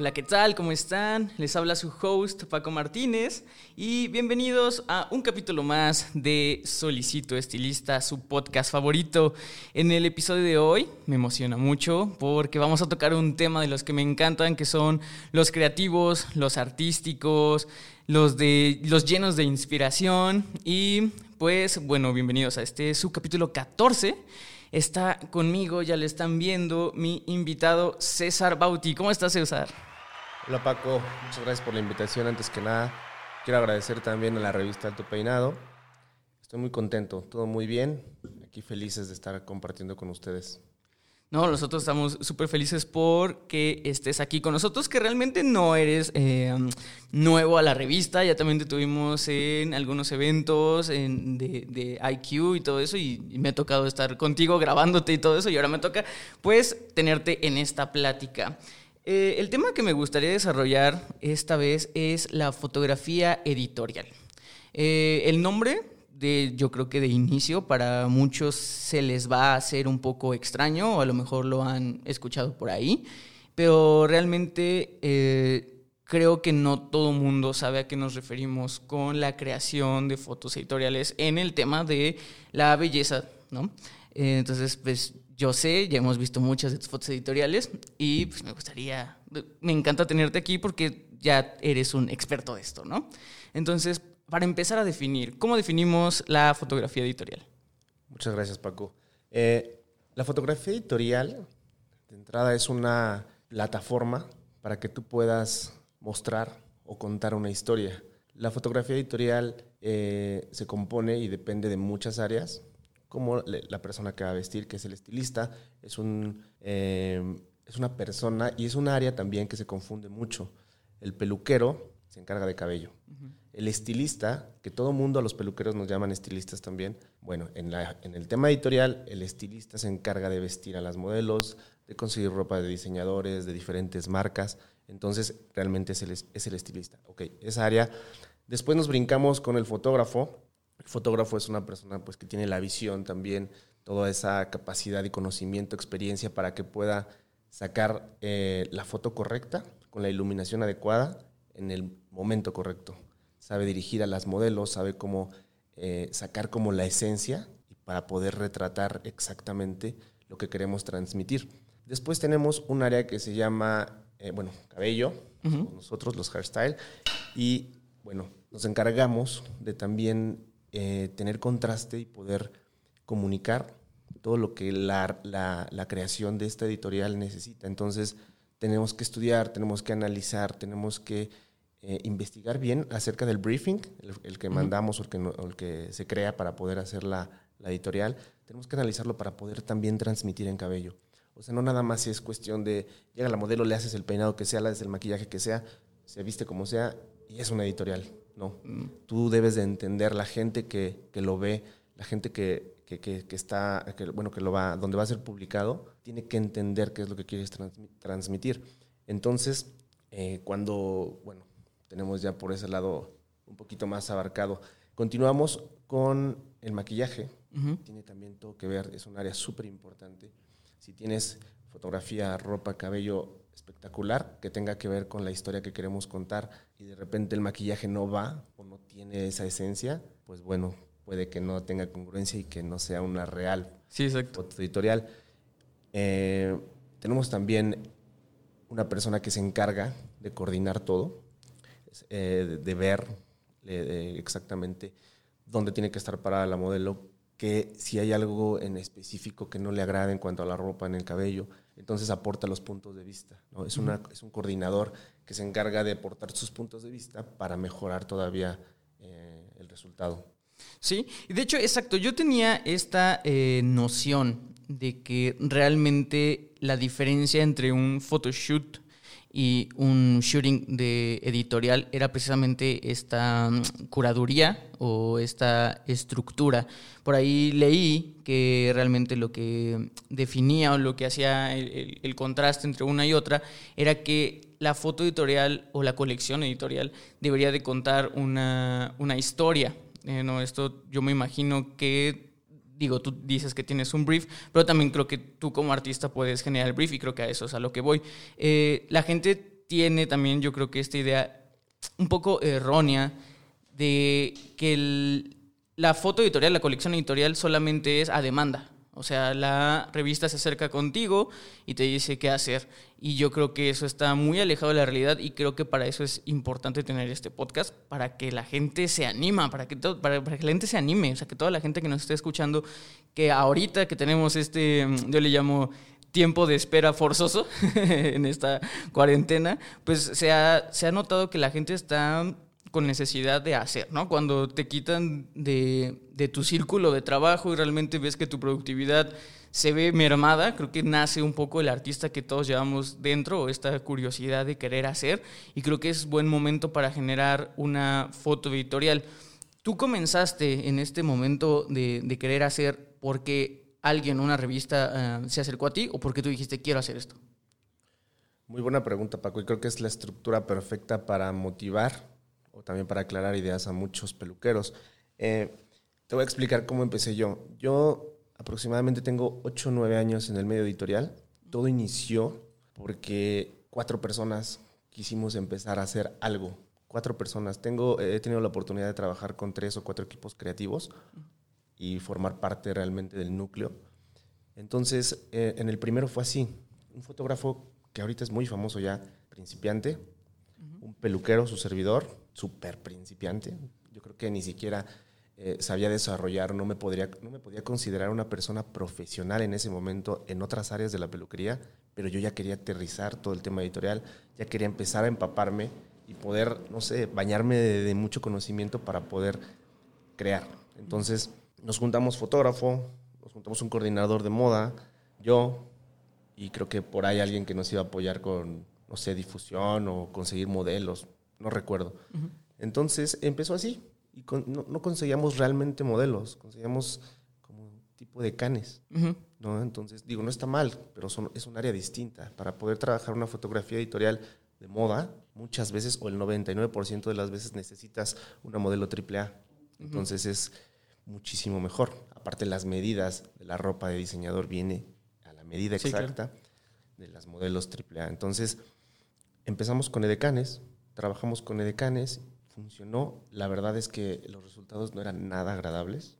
Hola, ¿qué tal? ¿Cómo están? Les habla su host Paco Martínez y bienvenidos a un capítulo más de Solicito Estilista, su podcast favorito. En el episodio de hoy me emociona mucho porque vamos a tocar un tema de los que me encantan, que son los creativos, los artísticos, los, de, los llenos de inspiración y pues bueno, bienvenidos a este su capítulo 14 está conmigo, ya le están viendo, mi invitado César Bauti. ¿Cómo estás, César? Hola Paco, muchas gracias por la invitación. Antes que nada, quiero agradecer también a la revista Alto Peinado. Estoy muy contento, todo muy bien. Aquí felices de estar compartiendo con ustedes. No, nosotros estamos súper felices porque estés aquí con nosotros, que realmente no eres eh, nuevo a la revista, ya también te tuvimos en algunos eventos de, IQ y todo eso, y, me ha tocado estar contigo grabándote y todo eso, y ahora me toca pues tenerte en esta plática. Eh, el tema que me gustaría desarrollar esta vez es la fotografía editorial. Eh, el nombre de, yo creo que de inicio para muchos se les va a hacer un poco extraño o a lo mejor lo han escuchado por ahí, pero realmente eh, creo que no todo mundo sabe a qué nos referimos con la creación de fotos editoriales en el tema de la belleza, ¿no? Entonces, pues yo sé, ya hemos visto muchas de tus fotos editoriales y pues me gustaría, me encanta tenerte aquí porque ya eres un experto de esto, ¿no? Entonces, para empezar a definir, ¿cómo definimos la fotografía editorial? Muchas gracias, Paco. Eh, la fotografía editorial, de entrada, es una plataforma para que tú puedas mostrar o contar una historia. La fotografía editorial eh, se compone y depende de muchas áreas como la persona que va a vestir, que es el estilista, es, un, em, es una persona y es un área también que se confunde mucho. El peluquero se encarga de cabello. El estilista, que todo mundo a los peluqueros nos llaman estilistas también, bueno, en, la, en el tema editorial, el estilista se encarga de vestir a las modelos, de conseguir ropa de diseñadores, de diferentes marcas. Entonces, realmente es el, es el estilista. Ok, esa área. Después nos brincamos con el fotógrafo, fotógrafo es una persona pues, que tiene la visión también, toda esa capacidad y conocimiento, experiencia para que pueda sacar eh, la foto correcta, con la iluminación adecuada, en el momento correcto. Sabe dirigir a las modelos, sabe cómo eh, sacar como la esencia para poder retratar exactamente lo que queremos transmitir. Después tenemos un área que se llama, eh, bueno, cabello, nosotros los hairstyle, y bueno, nos encargamos de también eh, tener contraste y poder comunicar todo lo que la, la, creación de esta editorial necesita. Entonces, tenemos que estudiar, tenemos que analizar, tenemos que eh, investigar bien acerca del briefing, el, que mandamos o el que, el que, se crea para poder hacer la, la, editorial. Tenemos que analizarlo para poder también transmitir en cabello. O sea, no nada más es cuestión de llega la modelo, le haces el peinado que sea, le haces el maquillaje que sea, se viste como sea y es una editorial. No, mm. tú debes de entender la gente que, lo ve, la gente que, está, bueno, que lo va, donde va a ser publicado, tiene que entender qué es lo que quieres transmitir. Entonces, eh, cuando, bueno, tenemos ya por ese lado un poquito más abarcado, continuamos con el maquillaje. Tiene también todo que ver, es un área súper importante. Si tienes fotografía, ropa, cabello, espectacular que tenga que ver con la historia que queremos contar y de repente el maquillaje no va o no tiene esa esencia, pues bueno, puede que no tenga congruencia y que no sea una real sí, exacto. foto editorial. Eh, tenemos también una persona que se encarga de coordinar todo, eh, de, ver exactamente dónde tiene que estar parada la modelo, que si hay algo en específico que no le agrade en cuanto a la ropa, en el cabello, entonces aporta los puntos de vista. ¿no? Es, una, es un coordinador que se encarga de aportar sus puntos de vista para mejorar todavía eh, el resultado. Sí, y de hecho, exacto, yo tenía esta eh, noción de que realmente la diferencia entre un photoshoot y un shooting de editorial era precisamente esta mm, curaduría o esta estructura. Por ahí leí que realmente lo que definía o lo que hacía el, contraste entre una y otra era que la foto editorial o la colección editorial debería de contar una, una historia. Eh, no, esto yo me imagino que digo, tú dices que tienes un brief, pero también creo que tú como artista puedes generar el brief y creo que a eso es a lo que voy. Eh, la gente tiene también, yo creo que esta idea un poco errónea de que la foto editorial, la colección editorial solamente es a demanda. O sea, la revista se acerca contigo y te dice qué hacer. Y yo creo que eso está muy alejado de la realidad y creo que para eso es importante tener este podcast, para que la gente se anima, para que, para, que la gente se anime, o sea, que toda la gente que nos esté escuchando, que ahorita que tenemos este, yo le llamo tiempo de espera forzoso en esta cuarentena, pues se ha, se ha notado que la gente está con necesidad de hacer, ¿no? Cuando te quitan de, de, tu círculo de trabajo y realmente ves que tu productividad se ve mermada, creo que nace un poco el artista que todos llevamos dentro, esta curiosidad de querer hacer, y creo que es buen momento para generar una foto editorial. ¿Tú comenzaste en este momento de, de querer hacer porque alguien, una revista, eh, se acercó a ti o porque tú dijiste quiero hacer esto? Muy buena pregunta, Paco, y creo que es la estructura perfecta para motivar o también para aclarar ideas a muchos peluqueros. Eh, te voy a explicar cómo empecé yo. Yo aproximadamente tengo 8 o 9 años en el medio editorial. Todo inició porque cuatro personas quisimos empezar a hacer algo. Cuatro personas. Tengo, he tenido la oportunidad de trabajar con tres o cuatro equipos creativos y formar parte realmente del núcleo. Entonces, eh, en el primero fue así. Un fotógrafo que ahorita es muy famoso ya, principiante, peluquero, su servidor, súper principiante. Yo creo que ni siquiera eh, sabía desarrollar, no me, podría, no me podía considerar una persona profesional en ese momento en otras áreas de la peluquería, pero yo ya quería aterrizar todo el tema editorial, ya quería empezar a empaparme y poder, no sé, bañarme de, mucho conocimiento para poder crear. Entonces nos juntamos fotógrafo, nos juntamos un coordinador de moda, yo, y creo que por ahí alguien que nos iba a apoyar con, no sé, difusión o conseguir modelos, no recuerdo. Entonces empezó así y no, conseguíamos realmente modelos, conseguíamos como un tipo de canes. ¿no? Entonces, digo, no está mal, pero es un área distinta. Para poder trabajar una fotografía editorial de moda, muchas veces o el 99% de las veces necesitas una modelo AAA. Entonces es muchísimo mejor. Aparte las medidas de la ropa de diseñador viene a la medida exacta de las modelos AAA. Entonces empezamos con edecanes, trabajamos con edecanes, funcionó. La verdad es que los resultados no eran nada agradables.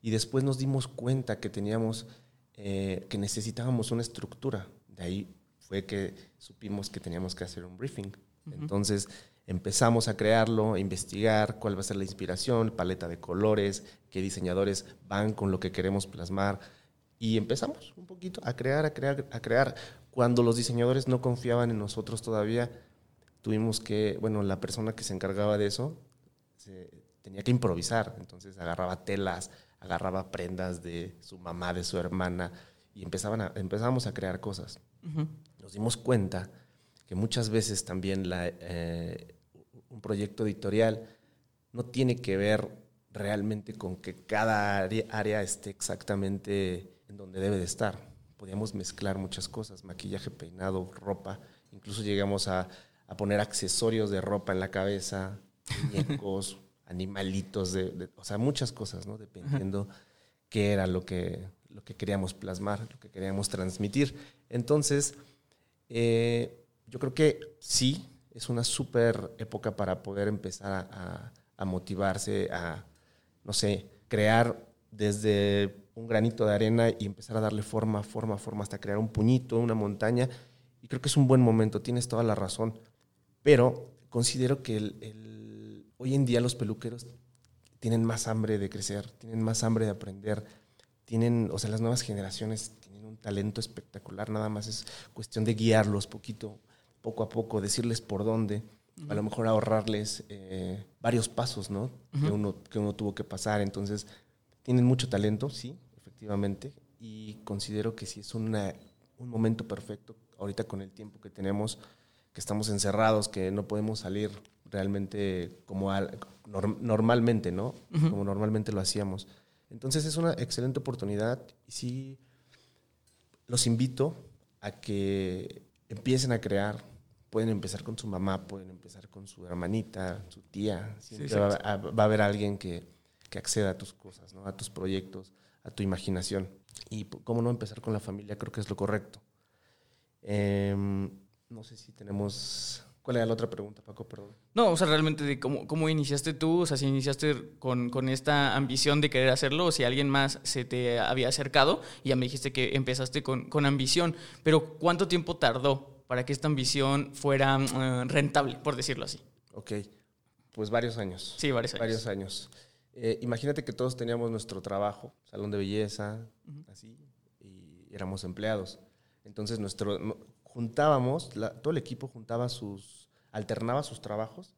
Y después nos dimos cuenta que teníamos, eh, que necesitábamos una estructura. De ahí fue que supimos que teníamos que hacer un briefing. Entonces empezamos a crearlo, a investigar cuál va a ser la inspiración, paleta de colores, qué diseñadores van con lo que queremos plasmar. Y empezamos un poquito a crear, a crear, a crear. Cuando los diseñadores no confiaban en nosotros todavía, tuvimos que, bueno, la persona que se encargaba de eso tenía que improvisar, entonces agarraba telas, agarraba prendas de su mamá, de su hermana, y empezaban a, empezábamos a crear cosas. Nos dimos cuenta que muchas veces también la, eh, un proyecto editorial no tiene que ver realmente con que cada área esté exactamente en donde debe de estar. Podíamos mezclar muchas cosas, maquillaje, peinado, ropa, incluso llegamos a a poner accesorios de ropa en la cabeza, muñecos, animalitos, de, o sea, muchas cosas, ¿no? Dependiendo qué era lo que, lo que queríamos plasmar, lo que queríamos transmitir. Entonces, eh, yo creo que sí, es una súper época para poder empezar a, a, motivarse, a, no sé, crear desde un granito de arena y empezar a darle forma, forma, forma, hasta crear un puñito, una montaña. Y creo que es un buen momento, tienes toda la razón. Pero considero que el, hoy en día los peluqueros tienen más hambre de crecer, tienen más hambre de aprender, tienen, o sea, las nuevas generaciones tienen un talento espectacular, nada más es cuestión de guiarlos poquito, poco a poco, decirles por dónde, a lo mejor ahorrarles eh, varios pasos, ¿no? que, uno, que uno tuvo que pasar. Entonces, tienen mucho talento, sí, efectivamente, y considero que sí es una, un momento perfecto ahorita con el tiempo que tenemos que estamos encerrados, que no podemos salir realmente como al- norm- normalmente, ¿no? Como normalmente lo hacíamos. Entonces es una excelente oportunidad y sí los invito a que empiecen a crear. Pueden empezar con su mamá, pueden empezar con su hermanita, su tía. Siempre va, a, va a haber alguien que, que acceda a tus cosas, ¿no? a tus proyectos, a tu imaginación. Y cómo no empezar con la familia, creo que es lo correcto. Em, no sé si tenemos... ¿Cuál era la otra pregunta, Paco? Perdón. No, o sea, realmente de cómo, cómo iniciaste tú, o sea, si iniciaste con, con esta ambición de querer hacerlo, o si alguien más se te había acercado, y ya me dijiste que empezaste con, con ambición, pero ¿cuánto tiempo tardó para que esta ambición fuera eh, rentable, por decirlo así? Ok, pues varios años. Sí, varios años. Varios años. Eh, imagínate que todos teníamos nuestro trabajo, salón de belleza, así, y éramos empleados. Entonces nuestro juntábamos, la- todo el equipo juntaba sus, alternaba sus trabajos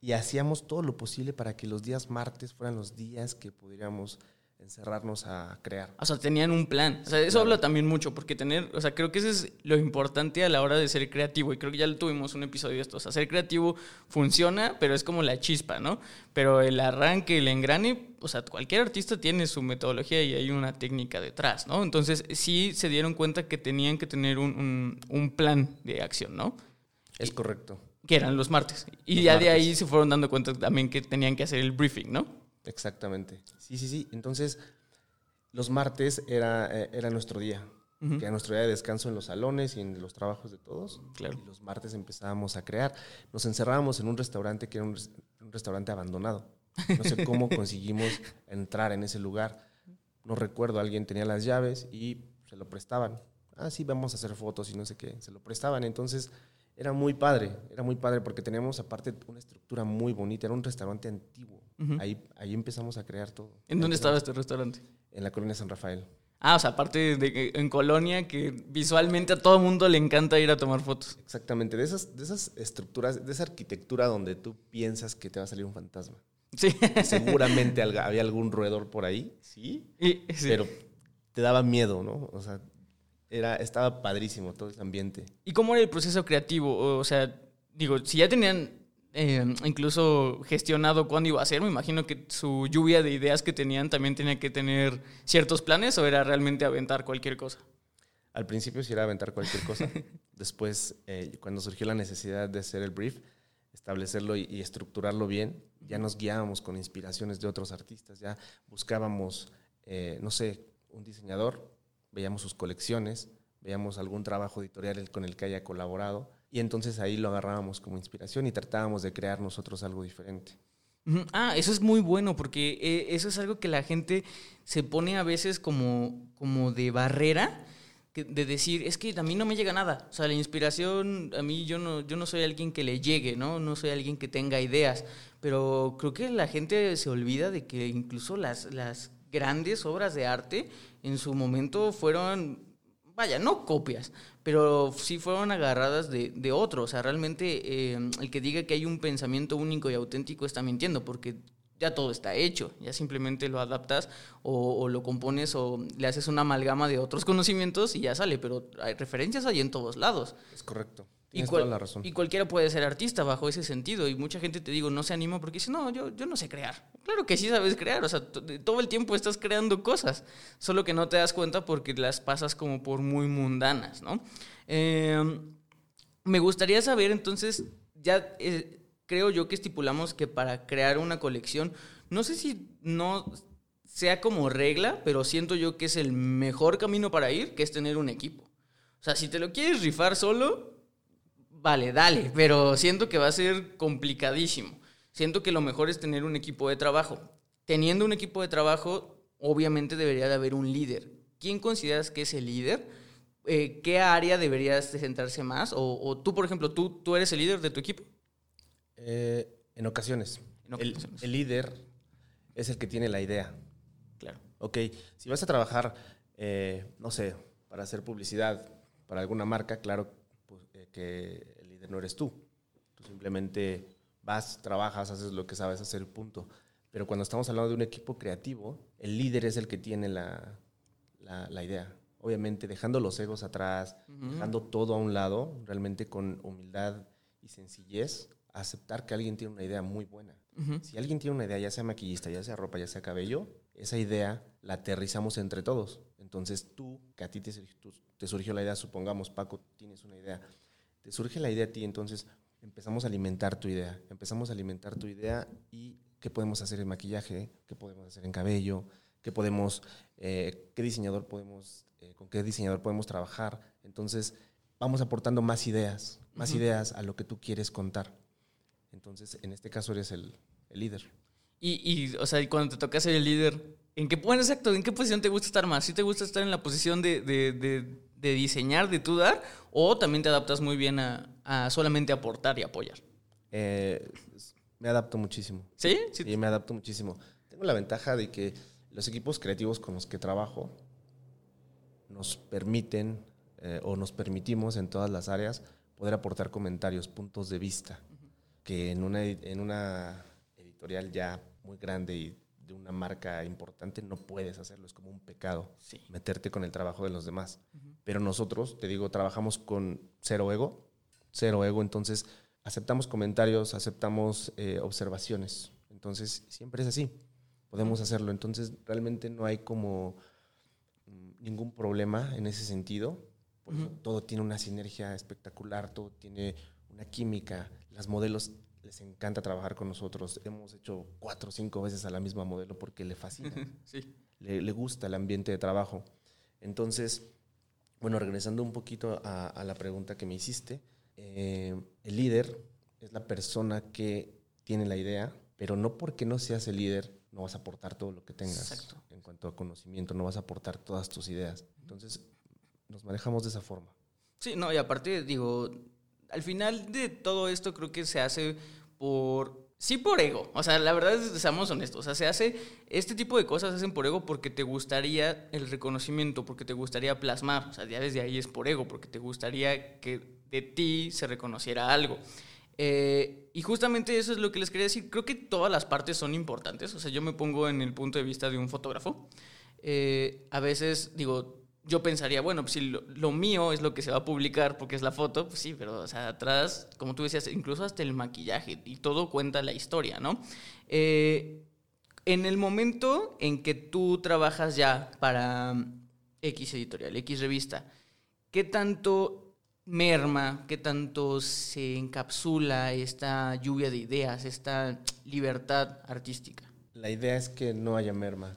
y hacíamos todo lo posible para que los días martes fueran los días que pudiéramos encerrarnos a crear. O sea, tenían un plan. O sea, eso habla también mucho, porque tener, o sea, creo que eso es lo importante a la hora de ser creativo. Y creo que ya tuvimos un episodio de esto. O sea, ser creativo funciona, pero es como la chispa, ¿no? Pero el arranque, el engrane, o sea, cualquier artista tiene su metodología y hay una técnica detrás, ¿no? Entonces, sí se dieron cuenta que tenían que tener un, un- un plan de acción, ¿no? Es correcto. Que eran los martes. Y Los ya de ahí se fueron dando cuenta también que tenían que hacer el briefing, ¿no? Exactamente. Sí, sí, sí. Entonces, los martes era, eh, era nuestro día. Que era nuestro día de descanso en los salones y en los trabajos de todos. Claro. Y los martes empezábamos a crear. Nos encerrábamos en un restaurante que era un, un restaurante abandonado. No sé cómo conseguimos entrar en ese lugar. No recuerdo, alguien tenía las llaves y se lo prestaban. Ah, sí, vamos a hacer fotos y no sé qué. Se lo prestaban. Entonces, era muy padre. Era muy padre porque teníamos aparte una estructura muy bonita. Era un restaurante antiguo. Ahí, ahí empezamos a crear todo. ¿En dónde estaba este restaurante? En la colonia San Rafael. Ah, o sea, aparte de que en Colonia, que visualmente a todo mundo le encanta ir a tomar fotos. Exactamente, de esas, de esas estructuras, de esa arquitectura donde tú piensas que te va a salir un fantasma. Sí. Seguramente había algún roedor por ahí, sí, Y- sí. pero te daba miedo, ¿no? O sea, era, estaba padrísimo todo ese ambiente. ¿Y cómo era el proceso creativo? O sea, digo, si ya tenían eh, incluso gestionado cuándo iba a ser, me imagino que su lluvia de ideas que tenían también tenía que tener ciertos planes o era realmente aventar cualquier cosa. Al principio sí era aventar cualquier cosa. Después, eh, cuando surgió la necesidad de hacer el brief, establecerlo y, y estructurarlo bien, ya nos guiábamos con inspiraciones de otros artistas, ya buscábamos, eh, no sé, un diseñador, veíamos sus colecciones, veíamos algún trabajo editorial con el que haya colaborado y entonces ahí lo agarrábamos como inspiración y tratábamos de crear nosotros algo diferente. Ah, eso es muy bueno porque eh, eso es algo que la gente se pone a veces como, como de barrera, de decir, es que a mí no me llega nada. O sea, la inspiración, a mí yo no, yo no soy alguien que le llegue, ¿no? No soy alguien que tenga ideas. Pero creo que la gente se olvida de que incluso las, las grandes obras de arte en su momento fueron vaya, no copias, pero sí fueron agarradas de, de otro. O sea, realmente eh, el que diga que hay un pensamiento único y auténtico está mintiendo, porque ya todo está hecho, ya simplemente lo adaptas o, o lo compones o le haces una amalgama de otros conocimientos y ya sale, pero hay referencias hay en todos lados. Es correcto. Y, cual- toda la razón. y cualquiera puede ser artista bajo ese sentido. Y mucha gente, te digo, no se anima porque dice, no, yo, yo no sé crear. Claro que sí sabes crear. O sea, todo el tiempo estás creando cosas. Solo que no te das cuenta porque las pasas como por muy mundanas, ¿no? Eh, me gustaría saber, entonces, ya eh, creo yo que estipulamos que para crear una colección, no sé si no sea como regla, pero siento yo que es el mejor camino para ir, que es tener un equipo. O sea, si te lo quieres rifar solo, Vale, dale, pero siento que va a ser complicadísimo. Siento que lo mejor es tener un equipo de trabajo. Teniendo un equipo de trabajo, obviamente debería de haber un líder. ¿Quién consideras que es el líder? Eh, ¿Qué área deberías de centrarse más? O, o tú, por ejemplo, ¿tú, ¿tú eres el líder de tu equipo? Eh, en ocasiones. En El- ocasiones. el líder es el que tiene la idea. Claro. Ok, si vas a trabajar, eh, no sé, para hacer publicidad para alguna marca, claro pues, eh, que no eres tú. Tú simplemente vas, trabajas, haces lo que sabes hacer, punto. Pero cuando estamos hablando de un equipo creativo, el líder es el que tiene la, la- la idea. Obviamente dejando los egos atrás, dejando todo a un lado, realmente con humildad y sencillez aceptar que alguien tiene una idea muy buena. Si alguien tiene una idea, ya sea maquillista, ya sea ropa, ya sea cabello, esa idea la aterrizamos entre todos. Entonces tú, que a ti te, te surgió la idea, supongamos, Paco, tienes una idea, te surge la idea a ti, entonces empezamos a alimentar tu idea, empezamos a alimentar tu idea y qué podemos hacer en maquillaje, qué podemos hacer en cabello, qué podemos, eh, qué diseñador podemos, eh, con qué diseñador podemos trabajar. Entonces vamos aportando más ideas, más ideas a lo que tú quieres contar. Entonces, en este caso eres el, líder. Y, y, o sea, cuando te toca ser el líder, ¿en qué, bueno, exacto, ¿en qué posición te gusta estar más? ¿Sí te gusta estar en la posición de, de, de, diseñar, de tú dar? ¿O también te adaptas muy bien a, a solamente aportar y apoyar? Eh, me adapto muchísimo. ¿Sí? ¿Sí? me adapto muchísimo. Tengo la ventaja de que los equipos creativos con los que trabajo nos permiten eh, o nos permitimos en todas las áreas poder aportar comentarios, puntos de vista que en una, en una editorial ya muy grande y de una marca importante no puedes hacerlo, es como un pecado meterte con el trabajo de los demás. Pero nosotros, te digo, trabajamos con cero ego, cero ego, entonces aceptamos comentarios, aceptamos eh, observaciones, entonces siempre es así, podemos hacerlo, entonces realmente no hay como mm, ningún problema en ese sentido, todo tiene una sinergia espectacular, todo tiene una química. Las modelos les encanta trabajar con nosotros. Hemos hecho cuatro o cinco veces a la misma modelo porque le fascina. sí. le, gusta el ambiente de trabajo. Entonces, bueno, regresando un poquito a, la pregunta que me hiciste, eh, el líder es la persona que tiene la idea, pero no porque no seas el líder no vas a aportar todo lo que tengas en cuanto a conocimiento, no vas a aportar todas tus ideas. Entonces, nos manejamos de esa forma. Sí, no, y aparte, digo, al final de todo esto creo que se hace por... Sí por ego, o sea, la verdad es, seamos honestos, o sea, se hace, este tipo de cosas se hacen por ego porque te gustaría el reconocimiento, porque te gustaría plasmar, o sea, ya desde ahí es por ego, porque te gustaría que de ti se reconociera algo. Eh, y justamente eso es lo que les quería decir, creo que todas las partes son importantes, o sea, yo me pongo en el punto de vista de un fotógrafo, eh, a veces digo, yo pensaría, bueno, pues si lo, mío es lo que se va a publicar porque es la foto, pues sí, pero atrás, como tú decías, incluso hasta el maquillaje y todo cuenta la historia, ¿no? Eh, en el momento en que tú trabajas ya para X editorial, X revista, ¿qué tanto merma, qué tanto se encapsula esta lluvia de ideas, esta libertad artística? La idea es que no haya merma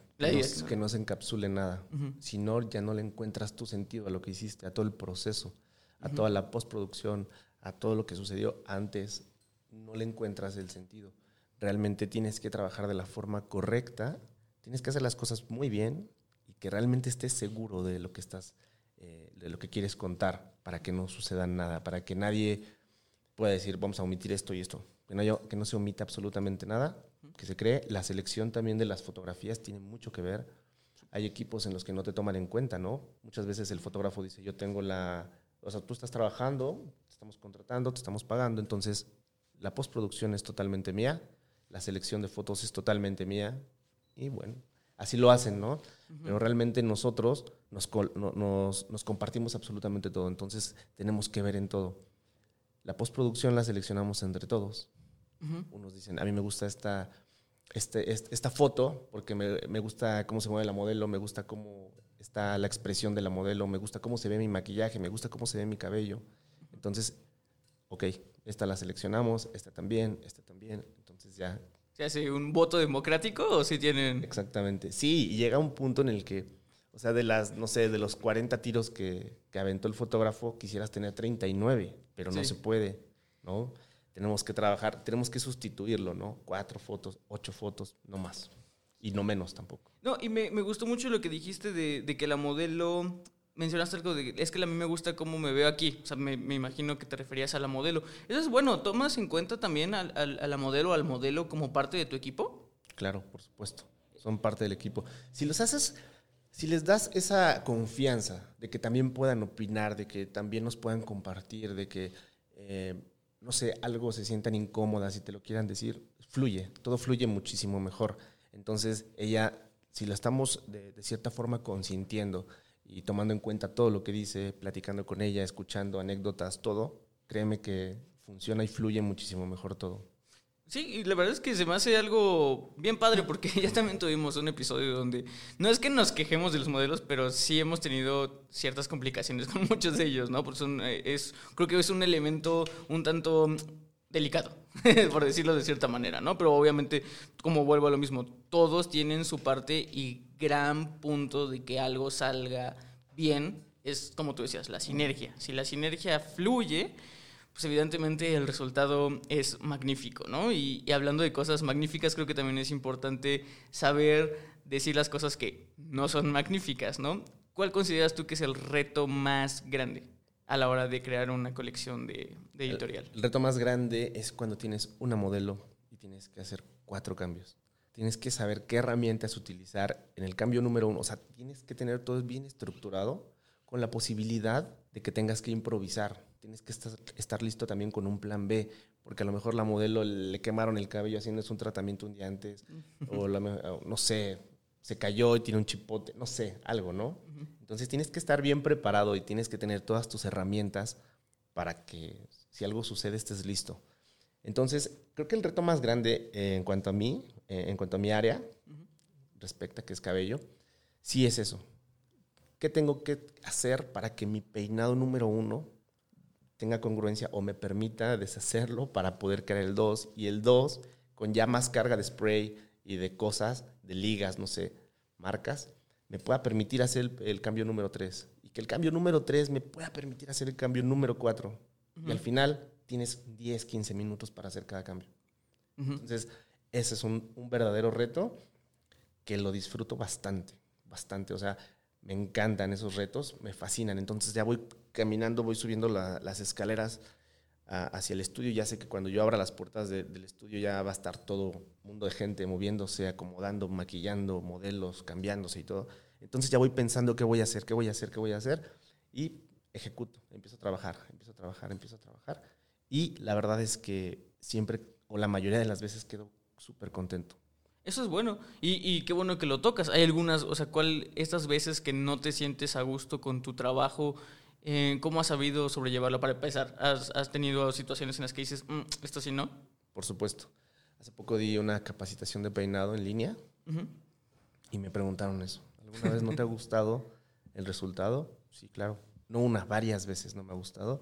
que no se encapsule nada. Si no, ya no le encuentras tu sentido a lo que hiciste, a todo el proceso, a toda la postproducción, a todo lo que sucedió antes. No le encuentras el sentido. Realmente tienes que trabajar de la forma correcta, tienes que hacer las cosas muy bien y que realmente estés seguro de lo que estás, eh, de lo que quieres contar, para que no suceda nada, para que nadie pueda decir, vamos a omitir esto y esto. Que no, que no se omita absolutamente nada que se cree. La selección también de las fotografías tiene mucho que ver. Hay equipos en los que no te toman en cuenta, ¿no? Muchas veces el fotógrafo dice, yo tengo la... O sea, tú estás trabajando, te estamos contratando, te estamos pagando, entonces la postproducción es totalmente mía, la selección de fotos es totalmente mía, y bueno, así lo hacen, ¿no? Pero realmente nosotros nos, nos, nos, compartimos absolutamente todo, entonces tenemos que ver en todo. La postproducción la seleccionamos entre todos. Unos dicen, a mí me gusta esta este, esta foto, porque me, me, gusta cómo se mueve la modelo, me gusta cómo está la expresión de la modelo, me gusta cómo se ve mi maquillaje, me gusta cómo se ve mi cabello. Entonces, ok, esta la seleccionamos, esta también, esta también, entonces ya. ¿Se hace un voto democrático o si tienen...? Exactamente, sí, y llega un punto en el que, o sea, de las, no sé, de los 40 tiros que, que aventó el fotógrafo, quisieras tener 39, pero no se puede, ¿no? Tenemos que trabajar, tenemos que sustituirlo, ¿no? Cuatro fotos, ocho fotos, no más. Y no menos tampoco. No, y me, me gustó mucho lo que dijiste de, de, que la modelo, mencionaste algo de, es que a mí me gusta cómo me veo aquí, o sea, me, me imagino que te referías a la modelo. Eso es bueno, ¿tomas en cuenta también a, a, a la modelo, al modelo como parte de tu equipo? Claro, por supuesto, son parte del equipo. Si los haces, si les das esa confianza de que también puedan opinar, de que también nos puedan compartir, de que... Eh, no sé, algo se sientan incómodas si te lo quieran decir, fluye, todo fluye muchísimo mejor. Entonces, ella, si la estamos de, cierta forma consintiendo y tomando en cuenta todo lo que dice, platicando con ella, escuchando anécdotas, todo, créeme que funciona y fluye muchísimo mejor todo. Sí, y la verdad es que se me hace algo bien padre porque ya también tuvimos un episodio donde no es que nos quejemos de los modelos, pero sí hemos tenido ciertas complicaciones con muchos de ellos, ¿no? Porque son, eh, es, creo que es un elemento un tanto delicado, por decirlo de cierta manera, ¿no? Pero obviamente, como vuelvo a lo mismo, todos tienen su parte y gran punto de que algo salga bien es, como tú decías, la sinergia. Si la sinergia fluye, pues evidentemente el resultado es magnífico, ¿no? Y, hablando de cosas magníficas, creo que también es importante saber decir las cosas que no son magníficas, ¿no? ¿Cuál consideras tú que es el reto más grande a la hora de crear una colección de, editorial? El, reto más grande es cuando tienes una modelo y tienes que hacer cuatro cambios. Tienes que saber qué herramientas utilizar en el cambio número uno. O sea, tienes que tener todo bien estructurado con la posibilidad de que tengas que improvisar tienes que estar, listo también con un plan B, porque a lo mejor la modelo le quemaron el cabello haciendo un tratamiento un día antes, o no sé, se cayó y tiene un chipote, no sé, algo, ¿no? Entonces tienes que estar bien preparado y tienes que tener todas tus herramientas para que si algo sucede estés listo. Entonces, creo que el reto más grande eh, en cuanto a mí, eh, en cuanto a mi área, respecto a que es cabello, sí es eso. ¿Qué tengo que hacer para que mi peinado número uno tenga congruencia o me permita deshacerlo para poder crear el 2 y el 2 con ya más carga de spray y de cosas, de ligas, no sé, marcas, me pueda permitir hacer el, cambio número 3 y que el cambio número 3 me pueda permitir hacer el cambio número 4 y al final tienes 10, 15 minutos para hacer cada cambio. Entonces, ese es un, un verdadero reto que lo disfruto bastante, bastante. O sea, me encantan esos retos, me fascinan. Entonces ya voy caminando, voy subiendo las escaleras ah, hacia el estudio. Ya sé que cuando yo abra las puertas del estudio ya va a estar todo mundo de gente moviéndose, acomodando, maquillando, modelos, cambiándose y todo. Entonces ya voy pensando qué voy a hacer, qué voy a hacer, qué voy a hacer. Y ejecuto, empiezo a trabajar, empiezo a trabajar, empiezo a trabajar. Y la verdad es que siempre, o la mayoría de las veces, quedo súper contento. Eso es bueno. Y, qué bueno que lo tocas. Hay algunas, o sea, ¿cuál, estas veces que no te sientes a gusto con tu trabajo, eh, ¿cómo has sabido sobrellevarlo para empezar? ¿Has, tenido situaciones en las que dices, mm, esto sí no? Por supuesto. Hace poco di una capacitación de peinado en línea y me preguntaron eso. ¿Alguna vez no te ha gustado el resultado? Sí, claro. No unas, varias veces no me ha gustado,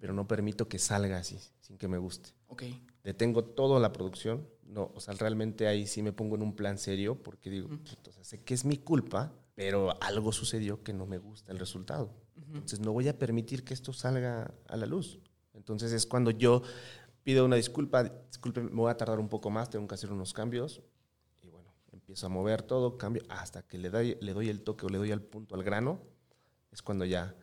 pero no permito que salga así, sin que me guste. Ok. Detengo toda la producción, no, o sea, realmente ahí sí me pongo en un plan serio porque digo, sé que es mi culpa, pero algo sucedió que no me gusta el resultado. Entonces no voy a permitir que esto salga a la luz. Entonces es cuando yo pido una disculpa, disculpe, me voy a tardar un poco más, tengo que hacer unos cambios y bueno, empiezo a mover todo, cambio hasta que le doy, le doy el toque o le doy al punto al grano, es cuando ya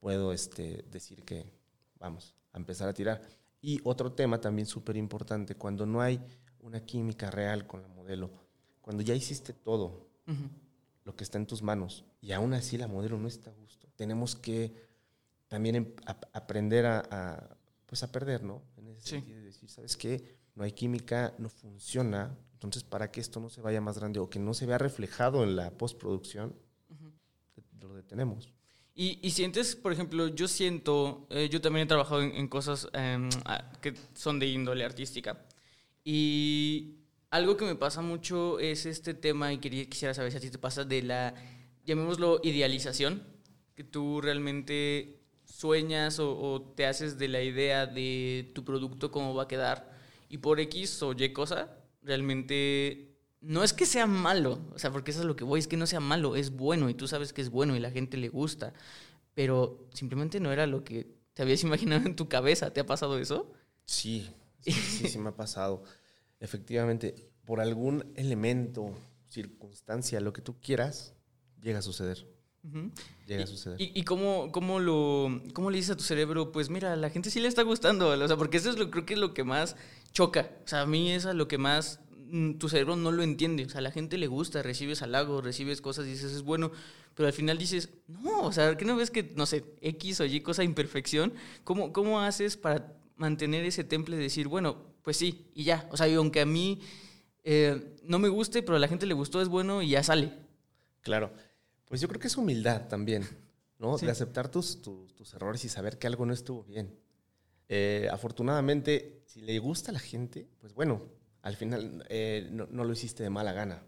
puedo este, decir que vamos a empezar a tirar. Y otro tema también súper importante, cuando no hay una química real con la modelo. Cuando ya hiciste todo lo que está en tus manos y aún así la modelo no está a gusto, tenemos que también em, aprender a, pues a perder, ¿no? En ese sentido de decir, ¿sabes qué? No hay química, no funciona, entonces para que esto no se vaya más grande o que no se vea reflejado en la postproducción, lo detenemos. Y, sientes, por ejemplo, yo siento, eh, yo también he trabajado en, cosas em, que son de índole artística. Y algo que me pasa mucho es este tema, y quería, quisiera saber si a ti te pasa, de la, llamémoslo, idealización, que tú realmente sueñas o, te haces de la idea de tu producto cómo va a quedar, y por X o Y cosa, realmente no es que sea malo, o sea, porque eso es lo que voy, es que no sea malo, es bueno, y tú sabes que es bueno y la gente le gusta, pero simplemente no era lo que te habías imaginado en tu cabeza. ¿Te ha pasado eso? Sí, sí, sí, me ha pasado. Efectivamente, por algún elemento, circunstancia, lo que tú quieras, llega a suceder. Llega a suceder. ¿Y, cómo, cómo, lo, cómo le dices a tu cerebro? Pues mira, a la gente sí le está gustando. O sea, porque eso es lo, creo que es lo que más choca. O sea, a mí es lo que más mm, tu cerebro no lo entiende. O sea, a la gente le gusta, recibes halagos, recibes cosas y dices, es bueno. Pero al final dices, no, o sea, ¿qué no ves que, no sé, X o Y cosa imperfección? ¿Cómo, cómo haces para mantener ese temple de decir, bueno, pues sí, y ya. O sea, aunque a mí eh, no me guste, pero a la gente le gustó, es bueno y ya sale. Claro. Pues yo creo que es humildad también, ¿no? De aceptar tus, tus, errores y saber que algo no estuvo bien. Eh, afortunadamente, si le gusta a la gente, pues bueno, al final eh, no, no, lo hiciste de mala gana.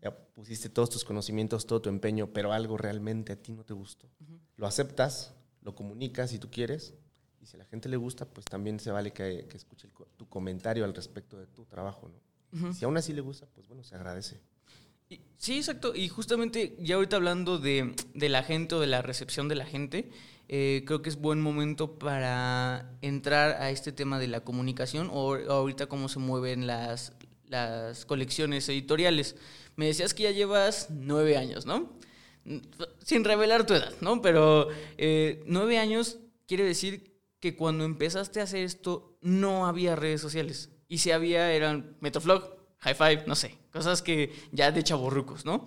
Ya pusiste todos tus conocimientos, todo tu empeño, pero algo realmente a ti no te gustó. Lo aceptas, lo comunicas si tú quieres, y si a la gente le gusta, pues también se vale que, que escuche tu comentario al respecto de tu trabajo. ¿no? Si aún así le gusta, pues bueno, se agradece. Sí, exacto. Y justamente ya ahorita hablando de, la gente o de la recepción de la gente, eh, creo que es buen momento para entrar a este tema de la comunicación o ahorita cómo se mueven las, las colecciones editoriales. Me decías que ya llevas nueve años, ¿no? Sin revelar tu edad, ¿no? Pero eh, nueve años quiere decir que cuando empezaste a hacer esto no había redes sociales. Y si había eran Metroflog, High Five, no sé, cosas que ya de chaborrucos, ¿no?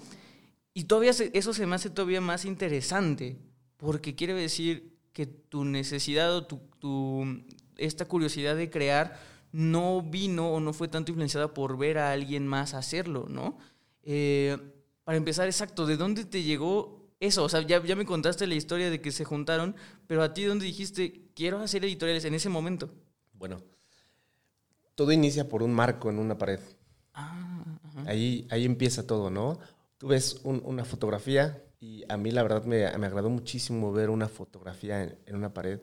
Y todavía eso se me hace todavía más interesante, porque quiere decir que tu necesidad o tu, esta curiosidad de crear no vino o no fue tanto influenciada por ver a alguien más hacerlo, ¿no? Eh, para empezar, exacto, ¿de dónde te llegó eso? O sea, ya, ya me contaste la historia de que se juntaron, pero a ti, ¿dónde dijiste, quiero hacer editoriales en ese momento? Bueno, todo inicia por un marco en una pared. Ah, ahí, ahí empieza todo, ¿no? Tú ves una fotografía y a mí la verdad me, me agradó muchísimo ver una fotografía en, en, una pared,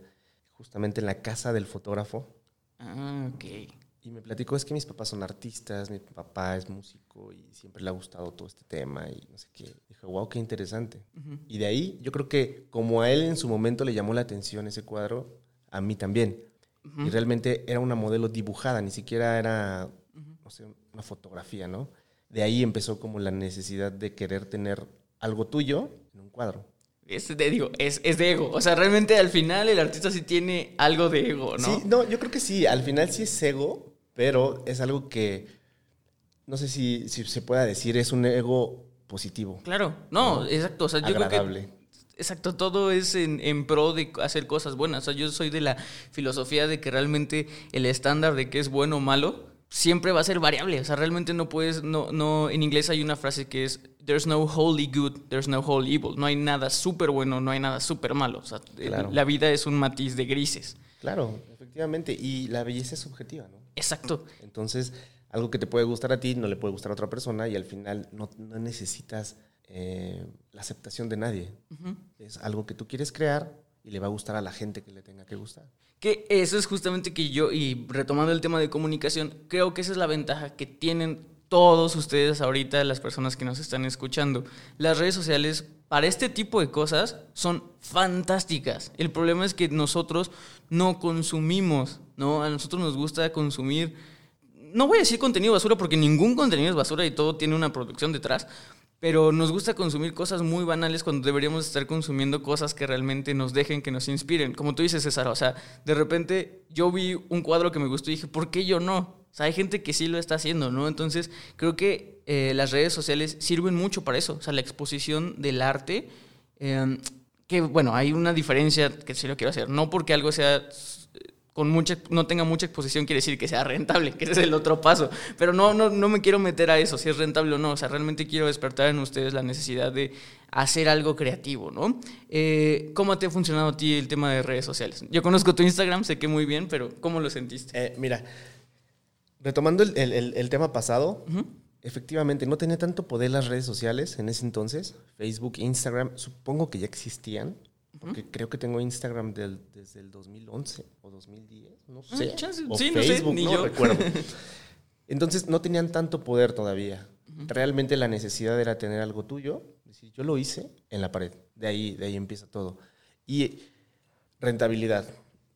justamente en la casa del fotógrafo. Ah, ok. Y me platicó, es que mis papás son artistas, mi papá es músico y siempre le ha gustado todo este tema y no sé qué. Dije, wow, qué interesante. Y de ahí yo creo que como a él en su momento le llamó la atención ese cuadro, a mí también. Y realmente era una modelo dibujada, ni siquiera era, no sé, una fotografía, ¿no? De ahí empezó como la necesidad de querer tener algo tuyo en un cuadro. Es de, digo, es, es, de ego. O sea, realmente al final el artista sí tiene algo de ego, ¿no? Sí, no, yo creo que sí. Al final sí es ego, pero es algo que no sé si, si se pueda decir, es un ego positivo. Claro, no, exacto. O sea, yo creo que Exacto, todo es en, en, pro de hacer cosas buenas. O sea, yo soy de la filosofía de que realmente el estándar de qué es bueno o malo siempre va a ser variable. O sea, realmente no puedes, no, no, en inglés hay una frase que es, there's no wholly good, there's no wholly evil. No hay nada súper bueno, no hay nada súper malo. O sea, la vida es un matiz de grises. Claro, efectivamente. Y la belleza es subjetiva, ¿no? Exacto. Entonces, algo que te puede gustar a ti no le puede gustar a otra persona y al final no, no necesitas eh, la aceptación de nadie. Es algo que tú quieres crear y le va a gustar a la gente que le tenga que gustar. Que eso es justamente que yo, y retomando el tema de comunicación, creo que esa es la ventaja que tienen todos ustedes ahorita, las personas que nos están escuchando. Las redes sociales para este tipo de cosas son fantásticas. El problema es que nosotros no consumimos, ¿no? A nosotros nos gusta consumir, no voy a decir contenido basura porque ningún contenido es basura y todo tiene una producción detrás, pero nos gusta consumir cosas muy banales cuando deberíamos estar consumiendo cosas que realmente nos dejen, que nos inspiren. Como tú dices, César, o sea, de repente yo vi un cuadro que me gustó y dije, ¿por qué yo no? O sea, hay gente que sí lo está haciendo, ¿no? Entonces, creo que eh, las redes sociales sirven mucho para eso, o sea, la exposición del arte. Eh, que bueno, hay una diferencia que sí lo quiero hacer, no porque algo sea con mucha, no tenga mucha exposición quiere decir que sea rentable, que ese es el otro paso. Pero no, no, no me quiero meter a eso, si es rentable o no. O sea, realmente quiero despertar en ustedes la necesidad de hacer algo creativo, ¿no? Eh, ¿Cómo te ha funcionado a ti el tema de redes sociales? Yo conozco tu Instagram, sé que muy bien, pero ¿cómo lo sentiste? Eh, mira, retomando el, el, el tema pasado, efectivamente no tenía tanto poder las redes sociales en ese entonces. Facebook, Instagram, supongo que ya existían porque creo que tengo Instagram del, desde el 2011 o 2010, no sé. o sí, Facebook, no, sé, no recuerdo. Entonces no tenían tanto poder todavía. Realmente la necesidad era tener algo tuyo. Decir, yo lo hice en la pared. De ahí, de ahí empieza todo. Y rentabilidad,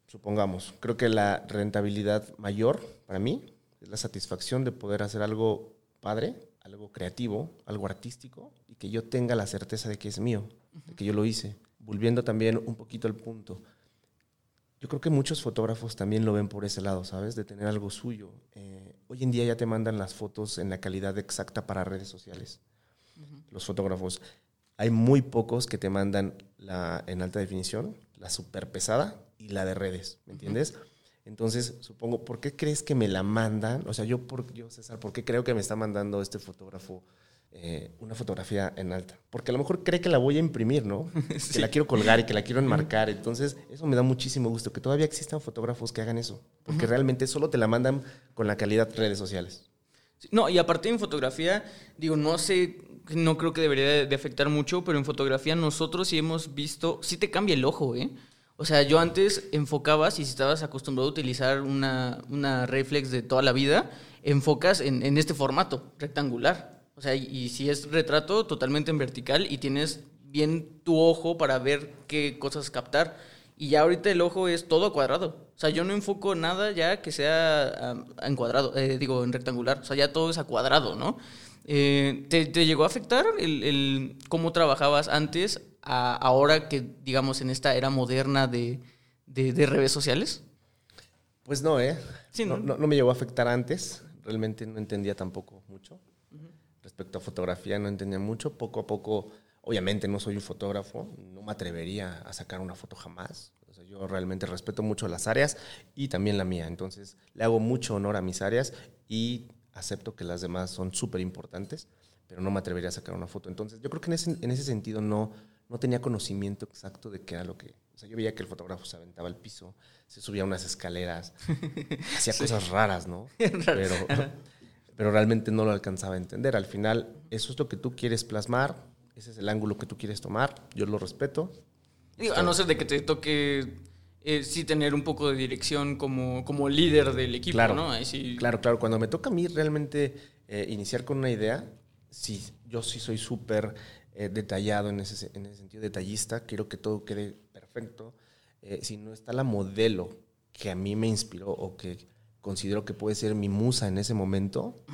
supongamos. Creo que la rentabilidad mayor para mí es la satisfacción de poder hacer algo padre, algo creativo, algo artístico y que yo tenga la certeza de que es mío, de que yo lo hice volviendo también un poquito al punto, yo creo que muchos fotógrafos también lo ven por ese lado, ¿sabes? De tener algo suyo. Eh, hoy en día ya te mandan las fotos en la calidad exacta para redes sociales. Los fotógrafos. Hay muy pocos que te mandan la en alta definición, la super pesada y la de redes, ¿me entiendes? Entonces, supongo, ¿por qué crees que me la mandan? O sea, yo, por, yo, César, ¿por qué creo que me está mandando este fotógrafo eh, una fotografía en alta. Porque a lo mejor cree que la voy a imprimir, ¿no? Que la quiero colgar y que la quiero enmarcar. Entonces, eso me da muchísimo gusto, que todavía existan fotógrafos que hagan eso. Porque realmente solo te la mandan con la calidad de redes sociales. No, y aparte en fotografía, digo, no sé, no creo que debería de afectar mucho, pero en fotografía nosotros sí hemos visto, sí te cambia el ojo, ¿eh? O sea, yo antes enfocabas y si estabas acostumbrado a utilizar una, una reflex de toda la vida, enfocas en, en este formato rectangular. O sea, y, si es retrato, totalmente en vertical y tienes bien tu ojo para ver qué cosas captar. Y ya ahorita el ojo es todo cuadrado. O sea, yo no enfoco nada ya que sea en cuadrado, eh, digo, en rectangular. O sea, ya todo es a cuadrado, ¿no? Eh, ¿te, llegó a afectar el, cómo trabajabas antes a ahora que, digamos, en esta era moderna de, de, redes sociales? Pues no, ¿eh? ¿no? No, me llegó a afectar antes. Realmente no entendía tampoco mucho respecto a fotografía no entendía mucho. Poco a poco, obviamente no soy un fotógrafo, no me atrevería a sacar una foto jamás. yo realmente respeto mucho las áreas y también la mía. Entonces le hago mucho honor a mis áreas y acepto que las demás son súper importantes, pero no me atrevería a sacar una foto. Entonces yo creo que en ese, en ese sentido no, no tenía conocimiento exacto de qué era lo que... O sea, yo veía que el fotógrafo se aventaba al piso, se subía a unas escaleras, hacía cosas raras, ¿no? pero, pero realmente no lo alcanzaba a entender. Al final, eso es lo que tú quieres plasmar, ese es el ángulo que tú quieres tomar, yo lo respeto. a no ser de que te toque eh, sí tener un poco de dirección como, como líder del equipo, claro, ¿no? Claro, claro. Cuando me toca a mí realmente eh, iniciar con una idea, sí, yo sí soy súper eh, detallado en ese, en ese sentido, detallista, quiero que todo quede perfecto. si no está la modelo que a mí me inspiró o que considero que puede ser mi musa en ese momento,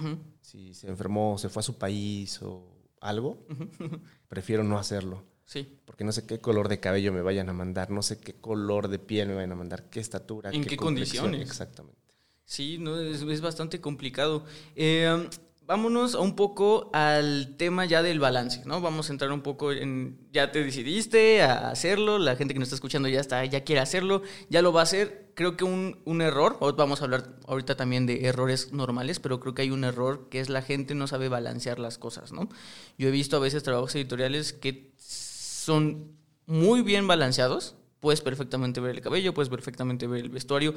si se enfermó, se fue a su país o algo, prefiero no hacerlo. Sí. Porque no sé qué color de cabello me vayan a mandar, no sé qué color de piel me vayan a mandar, qué estatura. ¿En qué, condiciones? Exactamente. Sí, no, es, es bastante complicado. Eh, vámonos un poco al tema ya del balance, ¿no? Vamos a entrar un poco en, ya te decidiste a hacerlo, la gente que nos está escuchando ya está, ya quiere hacerlo, ya lo va a hacer. Creo que un, un error, vamos a hablar ahorita también de errores normales, pero creo que hay un error que es la gente no sabe balancear las cosas, ¿no? Yo he visto a veces trabajos editoriales que son muy bien balanceados, puedes perfectamente ver el cabello, puedes perfectamente ver el vestuario,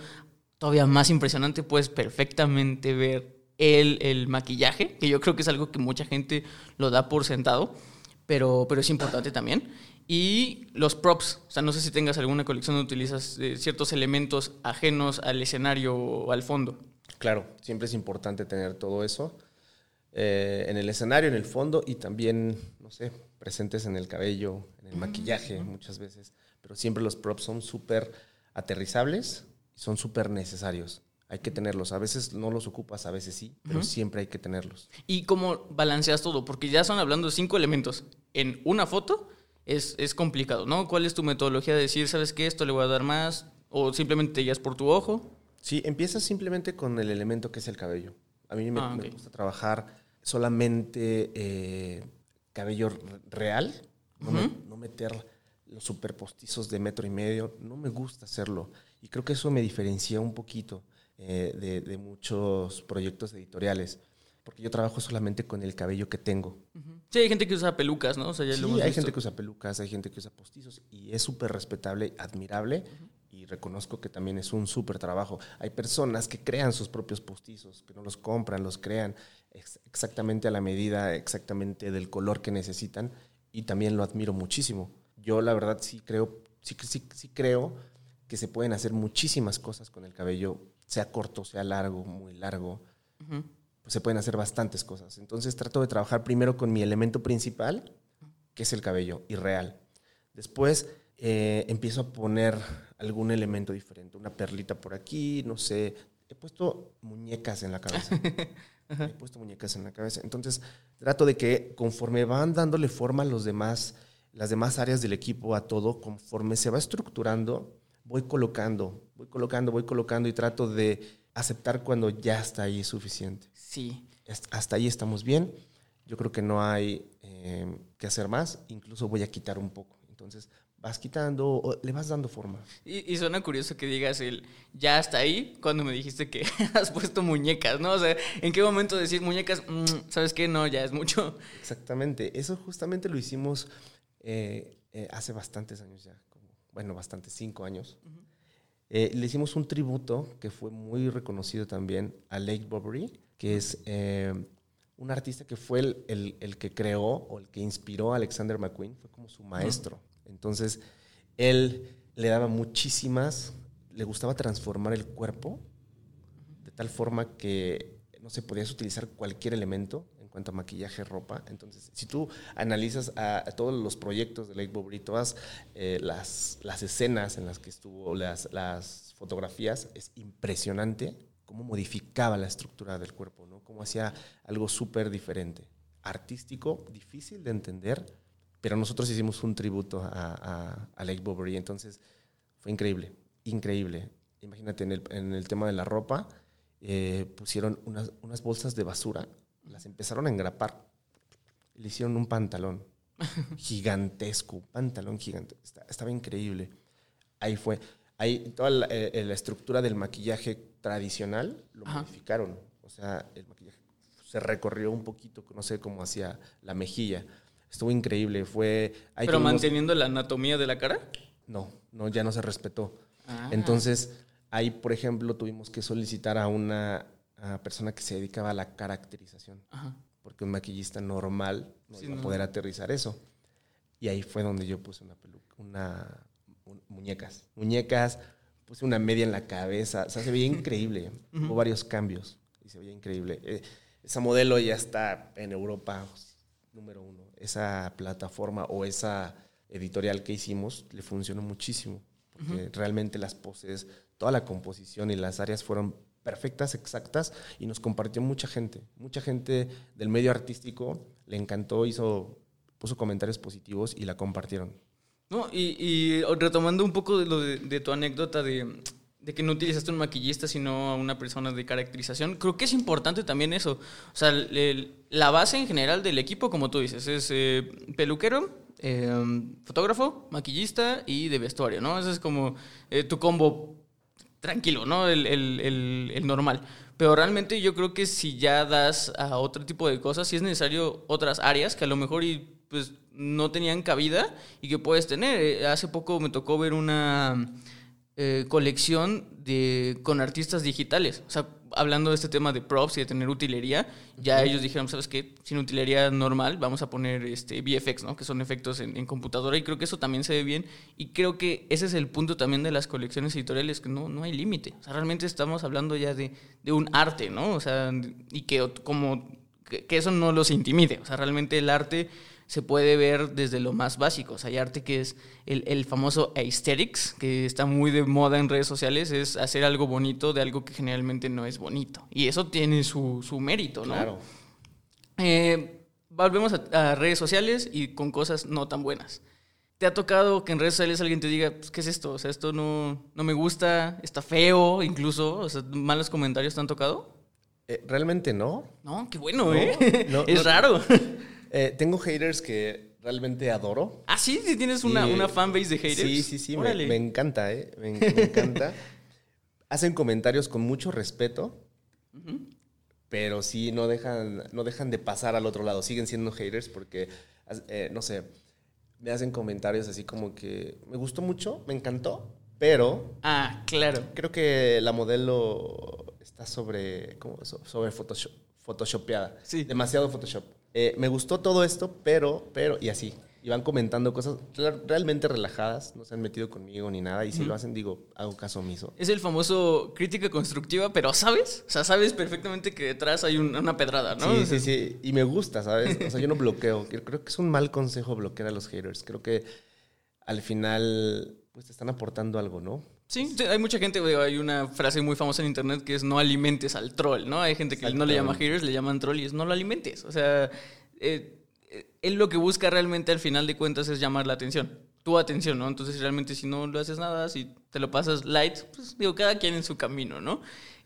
todavía más impresionante, puedes perfectamente ver el, maquillaje, que yo creo que es algo que mucha gente lo da por sentado, pero, pero es importante también. Y los props, o sea, no sé si tengas alguna colección donde utilizas eh, ciertos elementos ajenos al escenario o al fondo. Claro, siempre es importante tener todo eso eh, en el escenario, en el fondo y también, no sé, presentes en el cabello, en el maquillaje muchas veces. Pero siempre los props son súper aterrizables y son súper necesarios hay que tenerlos. A veces no los ocupas, a veces sí, pero siempre hay que tenerlos. ¿Y cómo balanceas todo? Porque ya son hablando de cinco elementos. En una foto es, es complicado, ¿no? ¿Cuál es tu metodología de decir, sabes qué, esto le voy a dar más? ¿O simplemente te guías por tu ojo? Sí, empiezas simplemente con el elemento que es el cabello. A mí me, ah, gusta trabajar solamente eh, cabello real, no, no meter los superpostizos de metro y medio, no me gusta hacerlo. Y creo que eso me diferencia un poquito. Eh, de, muchos proyectos editoriales, porque yo trabajo solamente con el cabello que tengo. Sí, hay gente que usa pelucas, ¿no? sí, hay gente que usa pelucas, hay gente que usa postizos y es súper respetable, admirable y reconozco que también es un súper trabajo. Hay personas que crean sus propios postizos, que no los compran, los crean exactamente a la medida, exactamente del color que necesitan y también lo admiro muchísimo. Yo la verdad sí creo, sí, sí, sí creo que se pueden hacer muchísimas cosas con el cabello sea corto, sea largo, muy largo, pues se pueden hacer bastantes cosas. Entonces trato de trabajar primero con mi elemento principal, que es el cabello, irreal. Después eh, empiezo a poner algún elemento diferente, una perlita por aquí, no sé. He puesto muñecas en la cabeza. He puesto muñecas en la cabeza. Entonces trato de que conforme van dándole forma a los demás, las demás áreas del equipo, a todo, conforme se va estructurando, voy colocando, voy colocando, voy colocando y trato de aceptar cuando ya está ahí suficiente. Sí. Hasta ahí estamos bien. Yo creo que no hay eh, que hacer más. Incluso voy a quitar un poco. Entonces vas quitando o le vas dando forma. Y, y, suena curioso que digas el ya hasta ahí cuando me dijiste que has puesto muñecas, ¿no? O sea, ¿en qué momento decir muñecas? Mm, ¿Sabes qué? No, ya es mucho. Exactamente. Eso justamente lo hicimos eh, eh, hace bastantes años ya, bueno, bastantes, cinco años. eh, le hicimos un tributo que fue muy reconocido también a Lake Bobbery, que es eh, un artista que fue el, el, el, que creó o el que inspiró a Alexander McQueen, fue como su maestro. Entonces, él le daba muchísimas, le gustaba transformar el cuerpo de tal forma que, no se sé, podías utilizar cualquier elemento en cuanto maquillaje, ropa. Entonces, si tú analizas a, a todos los proyectos de Lake Bobry, todas eh, las, las escenas en las que estuvo, las, las fotografías, es impresionante cómo modificaba la estructura del cuerpo, ¿no? Cómo hacía algo súper diferente. Artístico, difícil de entender, pero nosotros hicimos un tributo a, a, a Lake Bovary, entonces fue increíble, increíble. Imagínate, en el, en el tema de la ropa, eh, pusieron unas, unas, bolsas de basura, las empezaron a engrapar, le hicieron un pantalón gigantesco, un pantalón gigante, estaba increíble. Ahí fue, ahí toda la, eh, la estructura del maquillaje tradicional lo Ajá. modificaron, o sea, el maquillaje se recorrió un poquito, no sé cómo hacía la mejilla estuvo increíble. Fue. ¿Pero manteniendo la anatomía de la cara? No, no, ya no se respetó. Ah. Entonces, ahí, por ejemplo, tuvimos que solicitar a una a persona que se dedicaba a la caracterización. Ajá. Porque un maquillista normal no sí, iba a no. poder aterrizar eso. Y ahí fue donde yo puse una peluca, una. Un, muñecas. Muñecas, puse una media en la cabeza. O sea, se veía increíble. Uh -huh. Hubo varios cambios y se veía increíble. Eh, esa modelo ya está en Europa número uno. Esa plataforma o esa editorial que hicimos le funcionó muchísimo, porque uh -huh. realmente las poses, toda la composición y las áreas fueron perfectas, exactas, y nos compartió mucha gente. Mucha gente del medio artístico le encantó, hizo, puso comentarios positivos y la compartieron. No, y, retomando un poco de, lo de, tu anécdota de, de que no utilizaste un maquillista, sino a una persona de caracterización. Creo que es importante también eso. O sea, la base en general del equipo, como tú dices, es eh, peluquero, eh, fotógrafo, maquillista y de vestuario, ¿no? Ese es como eh, tu combo tranquilo, ¿no? El, el, el, normal. Pero realmente yo creo que si ya das a otro tipo de cosas, si es necesario otras áreas que a lo mejor y, pues, no tenían cabida y que puedes tener. Eh, hace poco me tocó ver una eh, colección de, con artistas digitales. O sea, hablando de este tema de props y de tener utilería, ya ellos dijeron, ¿sabes qué? Sin utilería normal vamos a poner este VFX, ¿no? Que son efectos en, en, computadora y creo que eso también se ve bien y creo que ese es el punto también de las colecciones editoriales, que no, no hay límite. O sea, realmente estamos hablando ya de, de, un arte, ¿no? O sea, y que como que, que eso no los intimide. O sea, realmente el arte se puede ver desde lo más básico. O sea, hay arte que es el, el, famoso aesthetics, que está muy de moda en redes sociales, es hacer algo bonito de algo que generalmente no es bonito. Y eso tiene su, su mérito, ¿no? Claro. Eh, volvemos a, a, redes sociales y con cosas no tan buenas. ¿Te ha tocado que en redes sociales alguien te diga, pues, ¿qué es esto? O sea, esto no, no me gusta, está feo, incluso, o sea, malos comentarios te han tocado? Eh, realmente no. No, qué bueno, no, ¿eh? No, es raro. Eh, tengo haters que realmente adoro. Ah, sí, sí tienes una, una fanbase de haters. Sí, sí, sí, me, me, encanta, ¿eh? Me, me encanta. Hacen comentarios con mucho respeto, uh -huh. pero sí no dejan, no dejan de pasar al otro lado. Siguen siendo haters porque, eh, no sé, me hacen comentarios así como que me gustó mucho, me encantó, pero. Ah, claro. Creo que la modelo está sobre. ¿Cómo? Sobre Photoshop, photoshopeada. Sí. Demasiado Photoshop eh, me gustó todo esto, pero, pero, y así. Y van comentando cosas realmente relajadas, no se han metido conmigo ni nada. Y si mm. lo hacen, digo, hago caso omiso. Es el famoso crítica constructiva, pero ¿sabes? O sea, sabes perfectamente que detrás hay un, una pedrada, ¿no? Sí, sí, sí. Y me gusta, ¿sabes? O sea, yo no bloqueo. Creo que es un mal consejo bloquear a los haters. Creo que al final, pues te están aportando algo, ¿no? Sí, hay mucha gente, hay una frase muy famosa en internet que es no alimentes al troll, ¿no? Hay gente que no le llama haters, le llaman troll y es no lo alimentes. O sea, eh, él lo que busca realmente al final de cuentas es llamar la atención, tu atención, ¿no? Entonces realmente si no lo haces nada, si te lo pasas light, pues digo, cada quien en su camino, ¿no?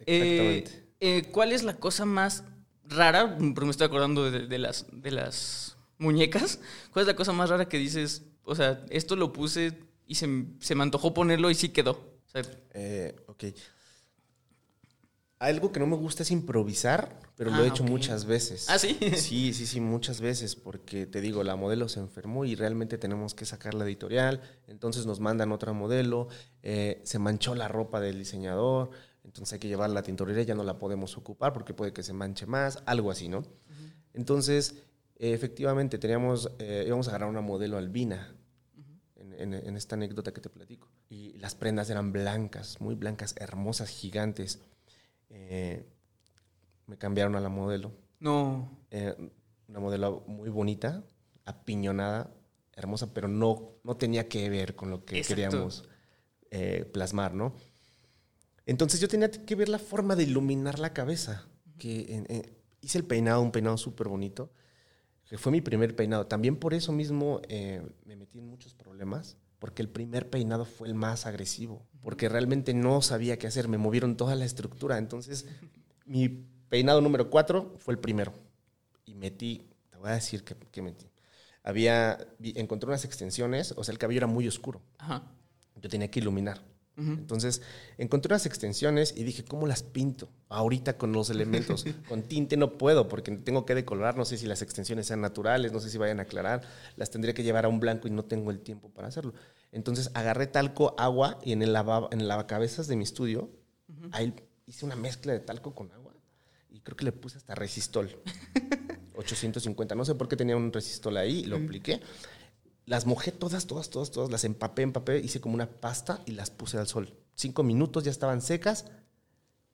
Exactamente. Eh, eh, ¿Cuál es la cosa más rara? Porque me estoy acordando de, de, las, de las muñecas, ¿cuál es la cosa más rara que dices? O sea, esto lo puse y se, se me antojó ponerlo y sí quedó. Eh, ok. Algo que no me gusta es improvisar, pero lo Ah, he hecho muchas veces. ¿Ah, sí? Sí, sí, sí, muchas veces, porque te digo, la modelo se enfermó y realmente tenemos que sacar la editorial, entonces nos mandan otra modelo, eh, se manchó la ropa del diseñador, entonces hay que llevarla a la tintorería, ya no la podemos ocupar porque puede que se manche más, algo así, ¿no? Entonces, eh, efectivamente, teníamos, eh, íbamos a agarrar una modelo albina, en, en- en esta anécdota que te platico. Y las prendas eran blancas, muy blancas, hermosas, gigantes. Eh, me cambiaron a la modelo. no. Eh, una modelo muy bonita, apiñonada, hermosa, pero no, no tenía que ver con lo que Exacto. queríamos eh, plasmar, ¿no? Entonces yo tenía que ver la forma de iluminar la cabeza. Que hice el peinado, un peinado súper bonito, que fue mi primer peinado. También por eso mismo me metí en muchos problemas, porque el primer peinado fue el más agresivo, porque realmente no sabía qué hacer, me movieron toda la estructura. Entonces, mi peinado número cuatro fue el primero. Y metí, te voy a decir que, que metí. Había, encontré unas extensiones, o sea, el cabello era muy oscuro. Ajá. Yo tenía que iluminar. Ujú. Entonces, encontré unas extensiones y dije, ¿cómo las pinto? Ahorita con los elementos. con tinte no puedo porque tengo que decolorar. No sé si las extensiones sean naturales, no sé si vayan a aclarar. Las tendría que llevar a un blanco y no tengo el tiempo para hacerlo. Entonces, agarré talco, agua y en el, lava, en el lavacabezas de mi estudio, ahí hice una mezcla de talco con agua y creo que le puse hasta resistol. 850. No sé por qué tenía un resistol ahí, lo apliqué. Las mojé todas, todas, todas, todas, las empapé, empapé, hice como una pasta y las puse al sol. Cinco minutos ya estaban secas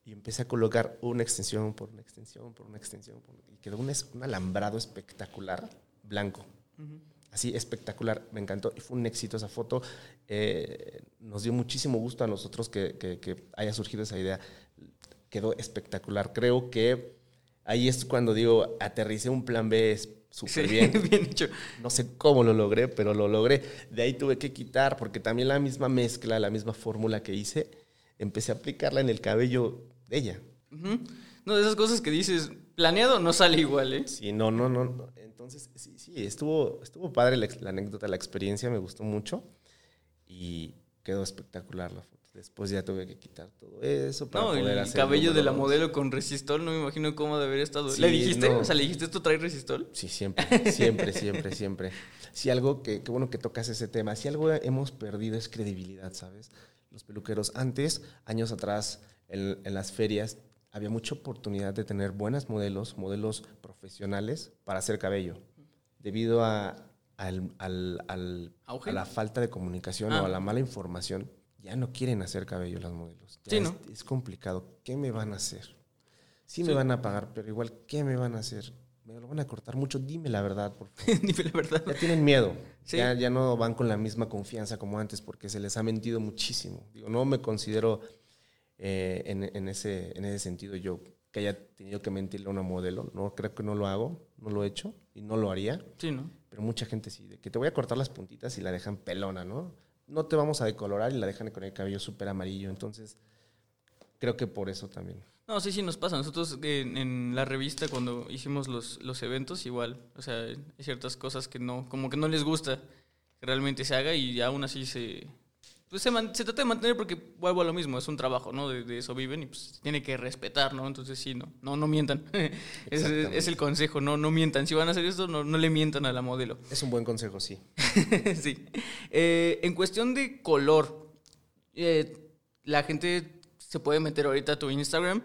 y empecé a colocar una extensión por una extensión, por una extensión. por- y quedó un, un alambrado espectacular, blanco. Así, espectacular, me encantó y fue un éxito esa foto. Eh, nos dio muchísimo gusto a nosotros que, que- que haya surgido esa idea. Quedó espectacular. Creo que ahí es cuando digo, aterricé un plan B súper Sí, bien. bien hecho. No sé cómo lo logré, pero lo logré. De ahí tuve que quitar, porque también la misma mezcla, la misma fórmula que hice, empecé a aplicarla en el cabello de ella. No, de esas cosas que dices, planeado no sale igual, ¿eh? Sí, no, no, no. no. Entonces, sí, sí, estuvo, estuvo padre la anécdota, la experiencia, me gustó mucho y quedó espectacular la foto. Después ya tuve que quitar todo eso para No, poder el hacer cabello de la modelo con resistol, no me imagino cómo de haber estado. Sí, ¿Le dijiste? no. O sea, ¿le dijiste esto trae resistol? Sí, siempre, siempre, siempre, siempre. Si algo que, qué bueno que tocas ese tema, si algo hemos perdido es credibilidad, ¿sabes? Los peluqueros, antes, años atrás, en, en las ferias, había mucha oportunidad de tener buenas modelos, modelos profesionales para hacer cabello. Debido a, al- al- a la falta de comunicación Ah. o a la mala información, ya no quieren hacer cabello las modelos. Ya Sí, es, ¿no? es complicado. ¿Qué me van a hacer? Sí, Sí. me van a pagar, pero igual, ¿qué me van a hacer? Me lo van a cortar mucho. Dime la verdad, por favor. Dime la verdad. Ya tienen miedo. Sí. Ya, ya no van con la misma confianza como antes porque se les ha mentido muchísimo. Digo, no me considero eh, en, en ese, en ese sentido yo que haya tenido que mentirle a una modelo. No, creo que no lo hago, no lo he hecho y no lo haría. Sí, ¿no? Pero mucha gente sí, de que te voy a cortar las puntitas y la dejan pelona, ¿no? No te vamos a decolorar y la dejan con el cabello súper amarillo. Entonces, creo que por eso también. No, sí, sí nos pasa. Nosotros en, en la revista cuando hicimos los, los eventos igual, o sea, hay ciertas cosas que no, como que no les gusta que realmente se haga y aún así se, pues se, man- se trata de mantener porque vuelvo a lo mismo, es un trabajo, ¿no? De, de eso viven y pues tiene que respetar, ¿no? Entonces sí, no, no, no mientan. es, el consejo, no, no mientan. Si van a hacer esto, no, no le mientan a la modelo. Es un buen consejo, sí. sí. Eh, en cuestión de color, eh, la gente se puede meter ahorita a tu Instagram.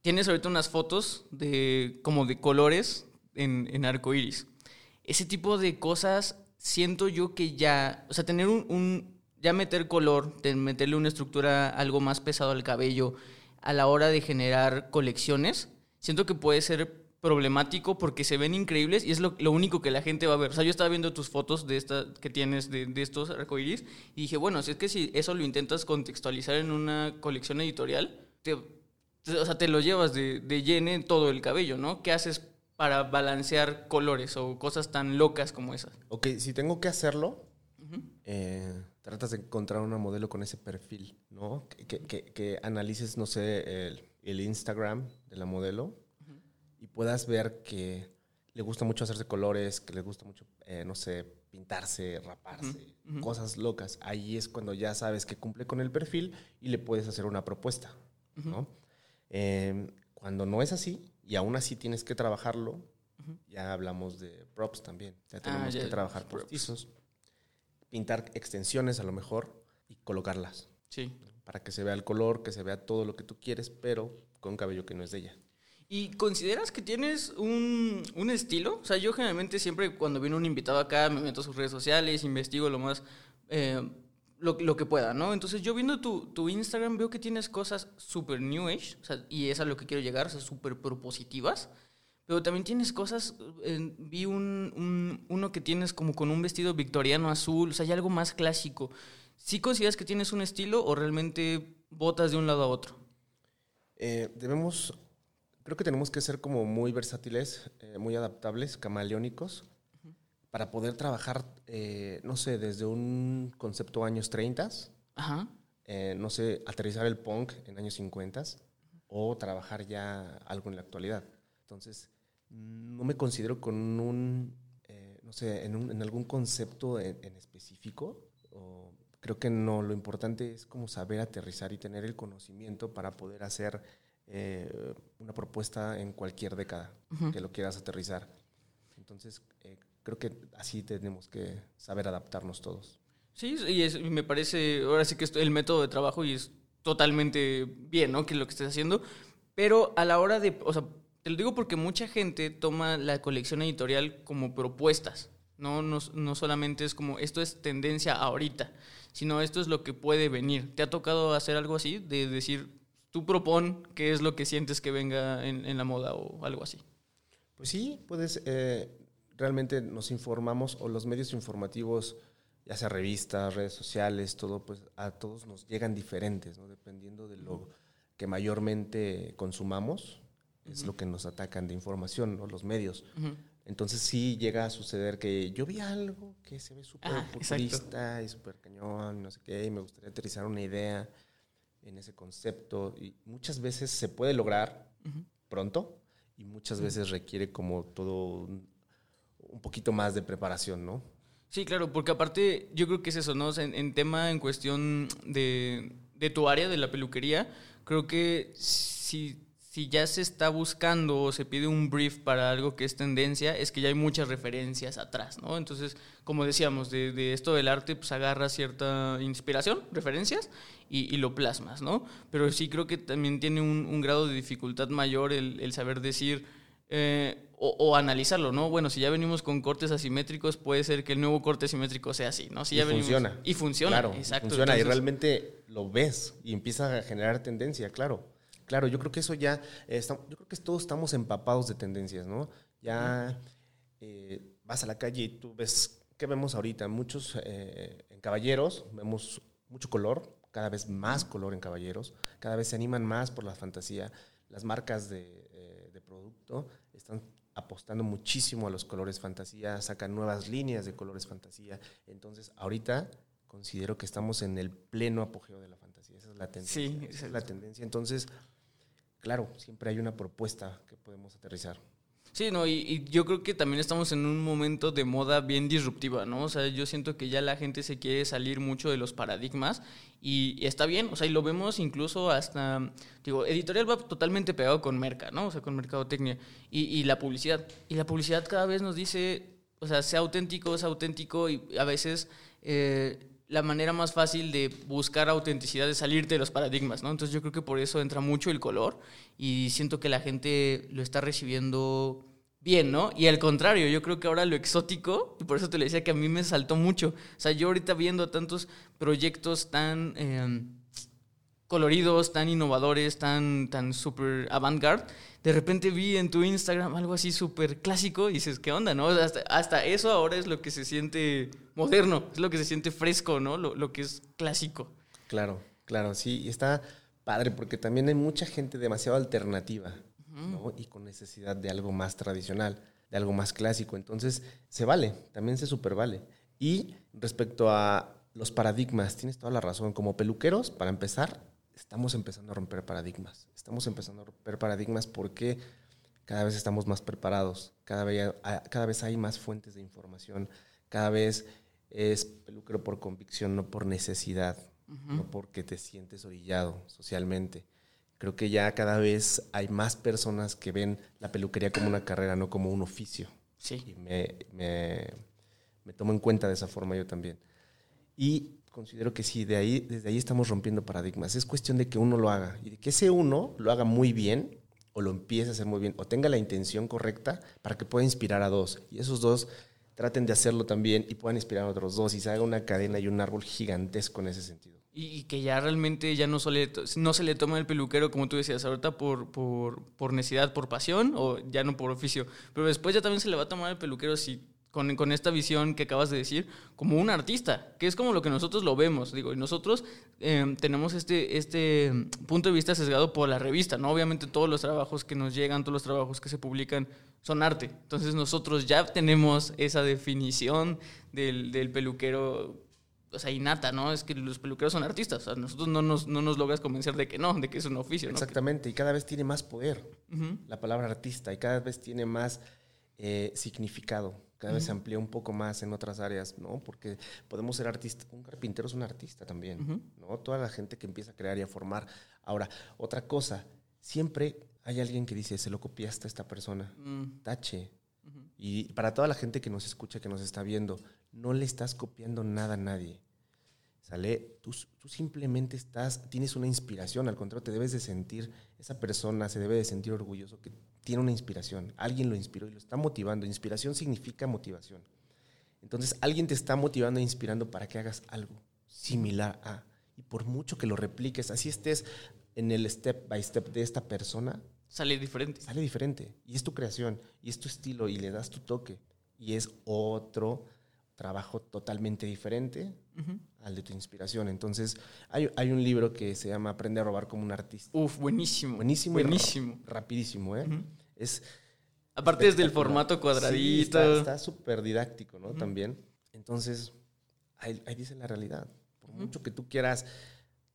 Tienes ahorita unas fotos de como de colores en, en arco iris. Ese tipo de cosas siento yo que ya, o sea, tener un, un- ya meter color, meterle una estructura algo más pesado al cabello a la hora de generar colecciones, siento que puede ser problemático porque se ven increíbles y es lo, lo único que la gente va a ver. O sea, yo estaba viendo tus fotos de esta que tienes de, de estos arcoíris y dije, bueno, si es que si eso lo intentas contextualizar en una colección editorial, te, o sea, te lo llevas de, de lleno en todo el cabello, ¿no? ¿Qué haces para balancear colores o cosas tan locas como esas? Ok, si tengo que hacerlo, eh, tratas de encontrar una modelo con ese perfil, ¿no? Que, que- analices, no sé, el, el Instagram de la modelo y puedas ver que le gusta mucho hacerse colores, que le gusta mucho, eh, no sé, pintarse, raparse, cosas locas. Ahí es cuando ya sabes que cumple con el perfil y le puedes hacer una propuesta. ¿no? Em, cuando no es así y aún así tienes que trabajarlo, ya hablamos de props también. Ya tenemos Ah, ya, que trabajar postizos, pintar extensiones a lo mejor y colocarlas Sí. para que se vea el color, que se vea todo lo que tú quieres, pero con cabello que no es de ella. ¿Y consideras que tienes un, un estilo? O sea, yo generalmente siempre cuando viene un invitado acá me meto a sus redes sociales, investigo lo más, eh, lo, lo que pueda, ¿no? Entonces yo viendo tu, tu Instagram veo que tienes cosas súper new age, o sea, y es a lo que quiero llegar, o sea, súper propositivas. Pero también tienes cosas, eh, vi un, un- uno que tienes como con un vestido victoriano azul, o sea, hay algo más clásico. ¿Sí consideras que tienes un estilo o realmente botas de un lado a otro? Eh, debemos, creo que tenemos que ser como muy versátiles, eh, muy adaptables, camaleónicos, para poder trabajar, eh, no sé, desde un concepto años 30, Ajá. eh, no sé, aterrizar el punk en años 50 o trabajar ya algo en la actualidad. Entonces, no me considero con un, eh, no sé, en, un- en algún concepto en, en específico. o creo que no, lo importante es como saber aterrizar y tener el conocimiento para poder hacer eh, una propuesta en cualquier década que lo quieras aterrizar. Entonces, eh, creo que así tenemos que saber adaptarnos todos. Sí, y, es- y me parece, ahora sí que es el método de trabajo y es totalmente bien, ¿no? Que lo que estés haciendo. Pero a la hora de, o sea, te lo digo porque mucha gente toma la colección editorial como propuestas. No, no, no solamente es como, esto es tendencia ahorita, sino esto es lo que puede venir. ¿Te ha tocado hacer algo así? De decir, tú propon qué es lo que sientes que venga en, en la moda o algo así. Pues sí, puedes, eh, realmente nos informamos o los medios informativos, ya sea revistas, redes sociales, todo, pues a todos nos llegan diferentes, ¿no? Dependiendo de lo que mayormente consumamos, es lo que nos atacan de información, ¿no? Los medios. Entonces sí llega a suceder que yo vi algo que se ve súper Ah, exacto. futurista y súper cañón, no sé qué, y me gustaría aterrizar una idea en ese concepto. Y muchas veces se puede lograr pronto y muchas veces requiere como todo un, un poquito más de preparación, ¿no? Sí, claro, porque aparte yo creo que es eso, ¿no? O sea, en, en tema, en cuestión de, de tu área, de la peluquería, creo que si, si ya se está buscando o se pide un brief para algo que es tendencia, es que ya hay muchas referencias atrás, ¿no? Entonces, como decíamos, de, de esto del arte, pues agarras cierta inspiración, referencias, y, y lo plasmas, ¿no? Pero sí creo que también tiene un, un grado de dificultad mayor el, el saber decir... eh, o, o analizarlo, ¿no? Bueno, si ya venimos con cortes asimétricos, puede ser que el nuevo corte asimétrico sea así, ¿no? Si y ya venimos- funciona. Y funciona, Claro, exacto. funciona y realmente lo ves y empieza a generar tendencia, claro. Claro, yo creo que eso ya, eh, está- yo creo que todos estamos empapados de tendencias, ¿no? Ya eh, vas a la calle y tú ves, ¿qué vemos ahorita? Muchos, eh, en caballeros, vemos mucho color, cada vez más color en caballeros, cada vez se animan más por la fantasía. Las marcas de, eh, de producto están apostando muchísimo a los colores fantasía, sacan nuevas líneas de colores fantasía. Entonces, ahorita considero que estamos en el pleno apogeo de la fantasía. Esa es la tendencia. Sí, esa es la tendencia. Entonces, claro, siempre hay una propuesta que podemos aterrizar. Sí, no, y, yo creo que también estamos en un momento de moda bien disruptiva, ¿no? O sea, yo siento que ya la gente se quiere salir mucho de los paradigmas y, está bien, o sea, y lo vemos incluso hasta, digo, editorial va totalmente pegado con merca, ¿no? O sea, con mercadotecnia y, la publicidad. Y la publicidad cada vez nos dice, o sea, sea auténtico, es auténtico y a veces... eh, la manera más fácil de buscar autenticidad es salirte de los paradigmas, ¿no? Entonces yo creo que por eso entra mucho el color y siento que la gente lo está recibiendo bien, ¿no? Y al contrario, yo creo que ahora lo exótico, y por eso te lo decía que a mí me saltó mucho. O sea, yo ahorita viendo tantos proyectos tan eh, coloridos, tan innovadores, tan, tan súper avant-garde, de repente vi en tu Instagram algo así súper clásico y dices, ¿qué onda, no? O sea, Hasta, hasta eso ahora es lo que se siente moderno, es lo que se siente fresco, ¿no? Lo, lo que es clásico. Claro, claro, sí. Y está padre porque también hay mucha gente demasiado alternativa ¿no? y con necesidad de algo más tradicional, de algo más clásico. Entonces, se vale, también se super vale. Y respecto a los paradigmas, tienes toda la razón. Como peluqueros, para empezar, estamos empezando a romper paradigmas. Estamos empezando a romper paradigmas porque cada vez estamos más preparados, cada vez, cada vez hay más fuentes de información, cada vez es peluquero por convicción, no por necesidad, no porque te sientes orillado socialmente. Creo que ya cada vez hay más personas que ven la peluquería como una carrera, no como un oficio. Sí. Y me, me, me tomo en cuenta de esa forma yo también. Y considero que sí, de ahí, desde ahí estamos rompiendo paradigmas. Es cuestión de que uno lo haga y de que ese uno lo haga muy bien o lo empiece a hacer muy bien o tenga la intención correcta para que pueda inspirar a dos. Y esos dos traten de hacerlo también y puedan inspirar a otros dos y se haga una cadena y un árbol gigantesco en ese sentido. Y, que ya realmente ya no, no se le toma el peluquero, como tú decías ahorita, por, por, por, necesidad, por pasión o ya no por oficio. Pero después ya también se le va a tomar el peluquero si con, con, esta visión que acabas de decir, como un artista, que es como lo que nosotros lo vemos. Digo, y nosotros eh, tenemos este, este punto de vista sesgado por la revista, ¿no? Obviamente todos los trabajos que nos llegan, todos los trabajos que se publican son arte. Entonces nosotros ya tenemos esa definición del, del peluquero o sea, innata, ¿no? Es que los peluqueros son artistas. O sea, nosotros no nos, no nos logras convencer de que no, de que es un oficio, ¿no? Exactamente, y cada vez tiene más poder la palabra artista y cada vez tiene más eh, significado, cada vez se amplía un poco más en otras áreas, ¿no? Porque podemos ser artistas, un carpintero es un artista también, ¿no? Toda la gente que empieza a crear y a formar. Ahora, otra cosa, siempre hay alguien que dice, se lo copiaste a esta persona, mm. tache. Y para toda la gente que nos escucha, que nos está viendo, no le estás copiando nada a nadie. ¿Sale? Tú, tú, simplemente estás, tienes una inspiración, al contrario, te debes de sentir, esa persona se debe de sentir orgulloso que tiene una inspiración, alguien lo inspiró y lo está motivando. Inspiración significa motivación. Entonces, alguien te está motivando e inspirando para que hagas algo similar a, y por mucho que lo repliques, así estés en el step by step de esta persona, sale diferente. Sale diferente. Y es tu creación, y es tu estilo, y le das tu toque. Y es otro trabajo totalmente diferente al de tu inspiración. Entonces, hay, hay, un libro que se llama Aprende a robar como un artista. Uf, buenísimo. Buenísimo. Buenísimo. rapidísimo, ¿eh? Es... Aparte desde el formato cuadradito. está súper didáctico, ¿no? También. Entonces, ahí, dice la realidad. Por mucho que tú quieras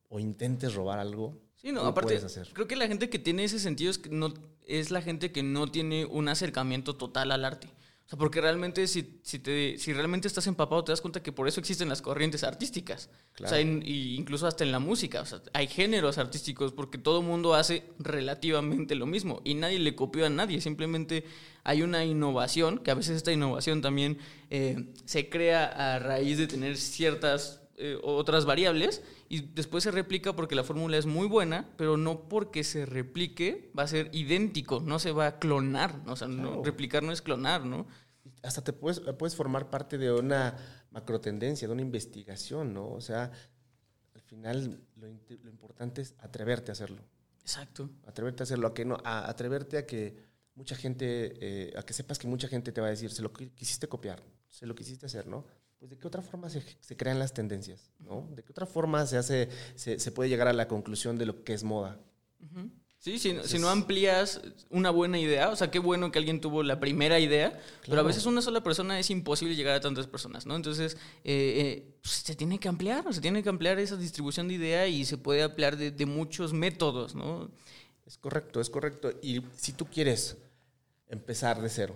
o intentes robar algo, Sí, no, aparte, creo que la gente que tiene ese sentido es, que no, es la gente que no tiene un acercamiento total al arte. O sea, porque realmente si, si, te, si realmente estás empapado te das cuenta que por eso existen las corrientes artísticas. O sea, y incluso hasta en la música. O sea, hay géneros artísticos porque todo mundo hace relativamente lo mismo y nadie le copió a nadie. Simplemente hay una innovación, que a veces esta innovación también eh, se crea a raíz de tener ciertas eh, otras variables y después se replica porque la fórmula es muy buena, pero no porque se replique va a ser idéntico, no se va a clonar, o sea, replicar no es clonar, ¿no? Hasta te puedes, puedes formar parte de una macrotendencia, de una investigación, ¿no? O sea, al final lo, importante es atreverte a hacerlo. Exacto. Atreverte a hacerlo, a que no, a atreverte a que mucha gente, eh, a que sepas que mucha gente te va a decir, se lo quisiste copiar, se lo quisiste hacer, ¿no? Pues de qué otra forma se, crean las tendencias, ¿no? ¿De qué otra forma se hace, se, puede llegar a la conclusión de lo que es moda? Sí, si, si, no amplías una buena idea, o sea, qué bueno que alguien tuvo la primera idea, pero a veces una sola persona es imposible llegar a tantas personas, ¿no? Entonces, eh, eh, pues, se tiene que ampliar, se tiene que ampliar esa distribución de idea y se puede ampliar de, de muchos métodos, ¿no? Es correcto, es correcto. Y si tú quieres empezar de cero,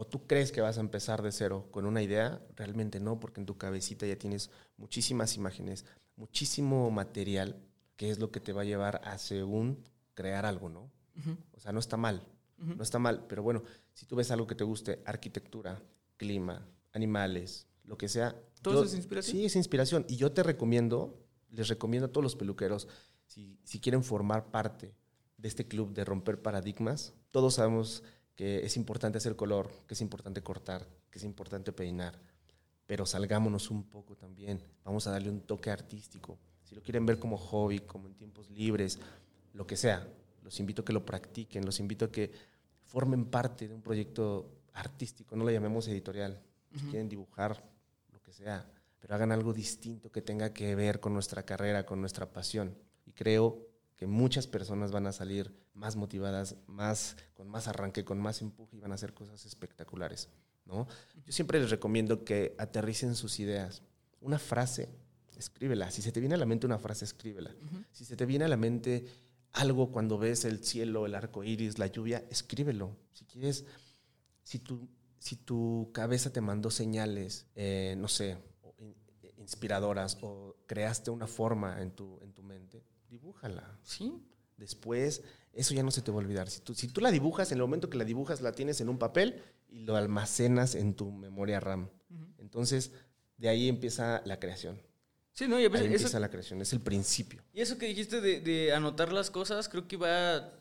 ¿O tú crees que vas a empezar de cero con una idea? Realmente no, porque en tu cabecita ya tienes muchísimas imágenes, muchísimo material, que es lo que te va a llevar a según crear algo, ¿no? O sea, no está mal, no está mal, pero bueno, si tú ves algo que te guste, arquitectura, clima, animales, lo que sea. ¿Todo es inspiración? Sí, es inspiración. Y yo te recomiendo, les recomiendo a todos los peluqueros, si, si quieren formar parte de este club de romper paradigmas, todos sabemos que es importante hacer color, que es importante cortar, que es importante peinar, pero salgámonos un poco también, vamos a darle un toque artístico. Si lo quieren ver como hobby, como en tiempos libres, lo que sea, los invito a que lo practiquen, los invito a que formen parte de un proyecto artístico, no lo llamemos editorial, si quieren dibujar, lo que sea, pero hagan algo distinto que tenga que ver con nuestra carrera, con nuestra pasión. Y creo que muchas personas van a salir más motivadas, más, con más arranque, con más empuje y van a hacer cosas espectaculares. ¿no? Yo siempre les recomiendo que aterricen sus ideas. Una frase, escríbela. Si se te viene a la mente una frase, escríbela. Si se te viene a la mente algo cuando ves el cielo, el arco iris, la lluvia, escríbelo. Si quieres, si tu, si tu cabeza te mandó señales, eh, no sé, inspiradoras o creaste una forma en tu, en tu mente, dibújala. Sí. Después, eso ya no se te va a olvidar. Si tú, si tú la dibujas, en el momento que la dibujas, la tienes en un papel y lo almacenas en tu memoria RAM. Entonces, de ahí empieza la creación. Sí, no, y a Ahí empieza la creación, es el principio. Y eso que dijiste de, de anotar las cosas, creo que va.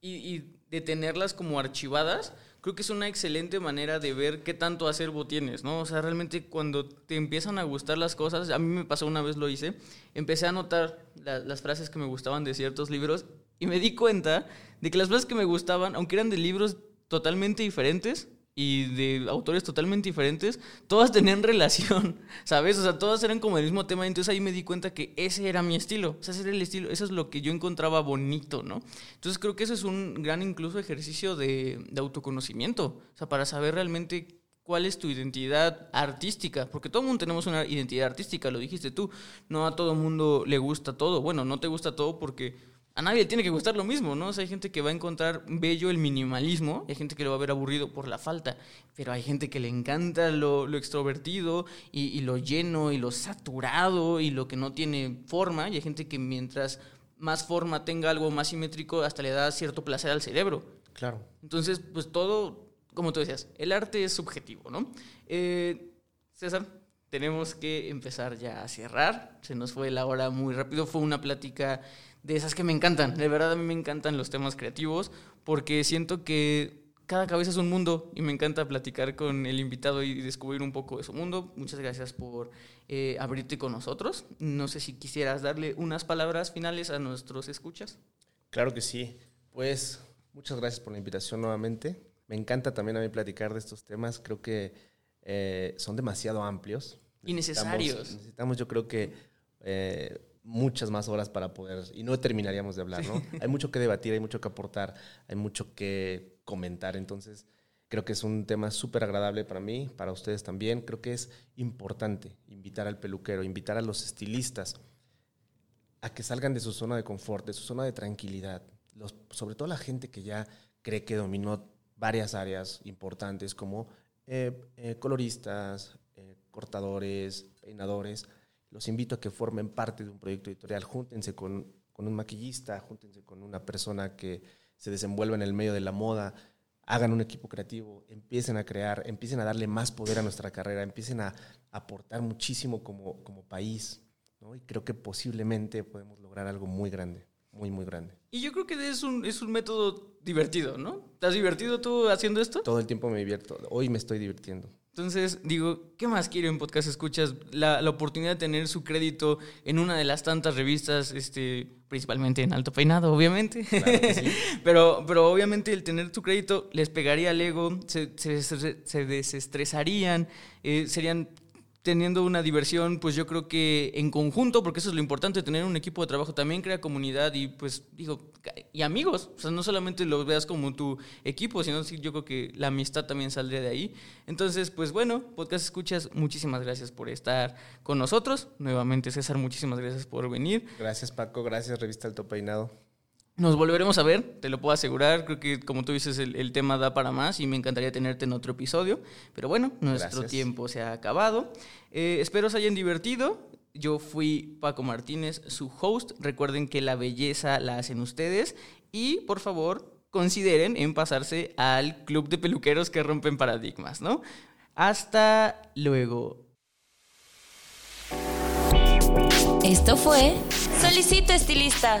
Y, y, de tenerlas como archivadas, creo que es una excelente manera de ver qué tanto acervo tienes, ¿no? O sea, realmente cuando te empiezan a gustar las cosas, a mí me pasó una vez, lo hice, empecé a anotar la, las frases que me gustaban de ciertos libros y me di cuenta de que las frases que me gustaban, aunque eran de libros totalmente diferentes, y de autores totalmente diferentes, todas tenían relación, ¿sabes? O sea, todas eran como el mismo tema, entonces ahí me di cuenta que ese era mi estilo, ese era el estilo, eso es lo que yo encontraba bonito, ¿no? Entonces creo que eso es un gran incluso ejercicio de, de autoconocimiento, o sea, para saber realmente cuál es tu identidad artística, porque todo el mundo tenemos una identidad artística, lo dijiste tú, no a todo el mundo le gusta todo, bueno, no te gusta todo porque a nadie le tiene que gustar lo mismo, ¿no? O sea, hay gente que va a encontrar bello el minimalismo, hay gente que lo va a ver aburrido por la falta, pero hay gente que le encanta lo, lo extrovertido y, y, lo lleno y lo saturado y lo que no tiene forma, y hay gente que mientras más forma tenga algo más simétrico, hasta le da cierto placer al cerebro. Claro. Entonces, pues todo, como tú decías, el arte es subjetivo, ¿no? Eh, César, tenemos que empezar ya a cerrar, se nos fue la hora muy rápido, fue una plática de esas que me encantan. De verdad a mí me encantan los temas creativos porque siento que cada cabeza es un mundo y me encanta platicar con el invitado y descubrir un poco de su mundo. Muchas gracias por eh, abrirte con nosotros. No sé si quisieras darle unas palabras finales a nuestros escuchas. Claro que sí. Pues muchas gracias por la invitación nuevamente. Me encanta también a mí platicar de estos temas. Creo que eh, son demasiado amplios. Y necesarios. Necesitamos, necesitamos yo creo que eh, muchas más horas para poder, y no terminaríamos de hablar, ¿no? hay mucho que debatir, hay mucho que aportar, hay mucho que comentar, entonces creo que es un tema súper agradable para mí, para ustedes también, creo que es importante invitar al peluquero, invitar a los estilistas a que salgan de su zona de confort, de su zona de tranquilidad, los, sobre todo la gente que ya cree que dominó varias áreas importantes como eh, eh, coloristas, eh, cortadores, peinadores, los invito a que formen parte de un proyecto editorial. Júntense con, con un maquillista, júntense con una persona que se desenvuelva en el medio de la moda, hagan un equipo creativo, empiecen a crear, empiecen a darle más poder a nuestra carrera, empiecen a aportar muchísimo como, como país. ¿no? Y creo que posiblemente podemos lograr algo muy grande, muy, muy grande. Y yo creo que es un, es un método divertido, ¿no? ¿Te has divertido tú haciendo esto? Todo el tiempo me divierto. Hoy me estoy divirtiendo. Entonces, digo, ¿qué más quiero en Podcast Escuchas? La, la, oportunidad de tener su crédito en una de las tantas revistas, este, principalmente en Alto Peinado, obviamente. Claro que sí. pero, pero obviamente el tener tu crédito les pegaría al ego, se, se, se desestresarían, eh, serían teniendo una diversión, pues yo creo que en conjunto, porque eso es lo importante, tener un equipo de trabajo también crea comunidad y pues digo, y amigos, o sea, no solamente los veas como tu equipo, sino yo creo que la amistad también saldría de ahí. Entonces, pues bueno, podcast escuchas, muchísimas gracias por estar con nosotros. Nuevamente, César, muchísimas gracias por venir. Gracias, Paco, gracias, Revista Alto Peinado. Nos volveremos a ver, te lo puedo asegurar. Creo que, como tú dices, el, el, tema da para más y me encantaría tenerte en otro episodio. Pero bueno, nuestro Gracias. tiempo se ha acabado. Eh, espero se hayan divertido. Yo fui Paco Martínez, su host. Recuerden que la belleza la hacen ustedes. Y por favor, consideren en pasarse al club de peluqueros que rompen paradigmas, ¿no? Hasta luego. Esto fue Solicito Estilista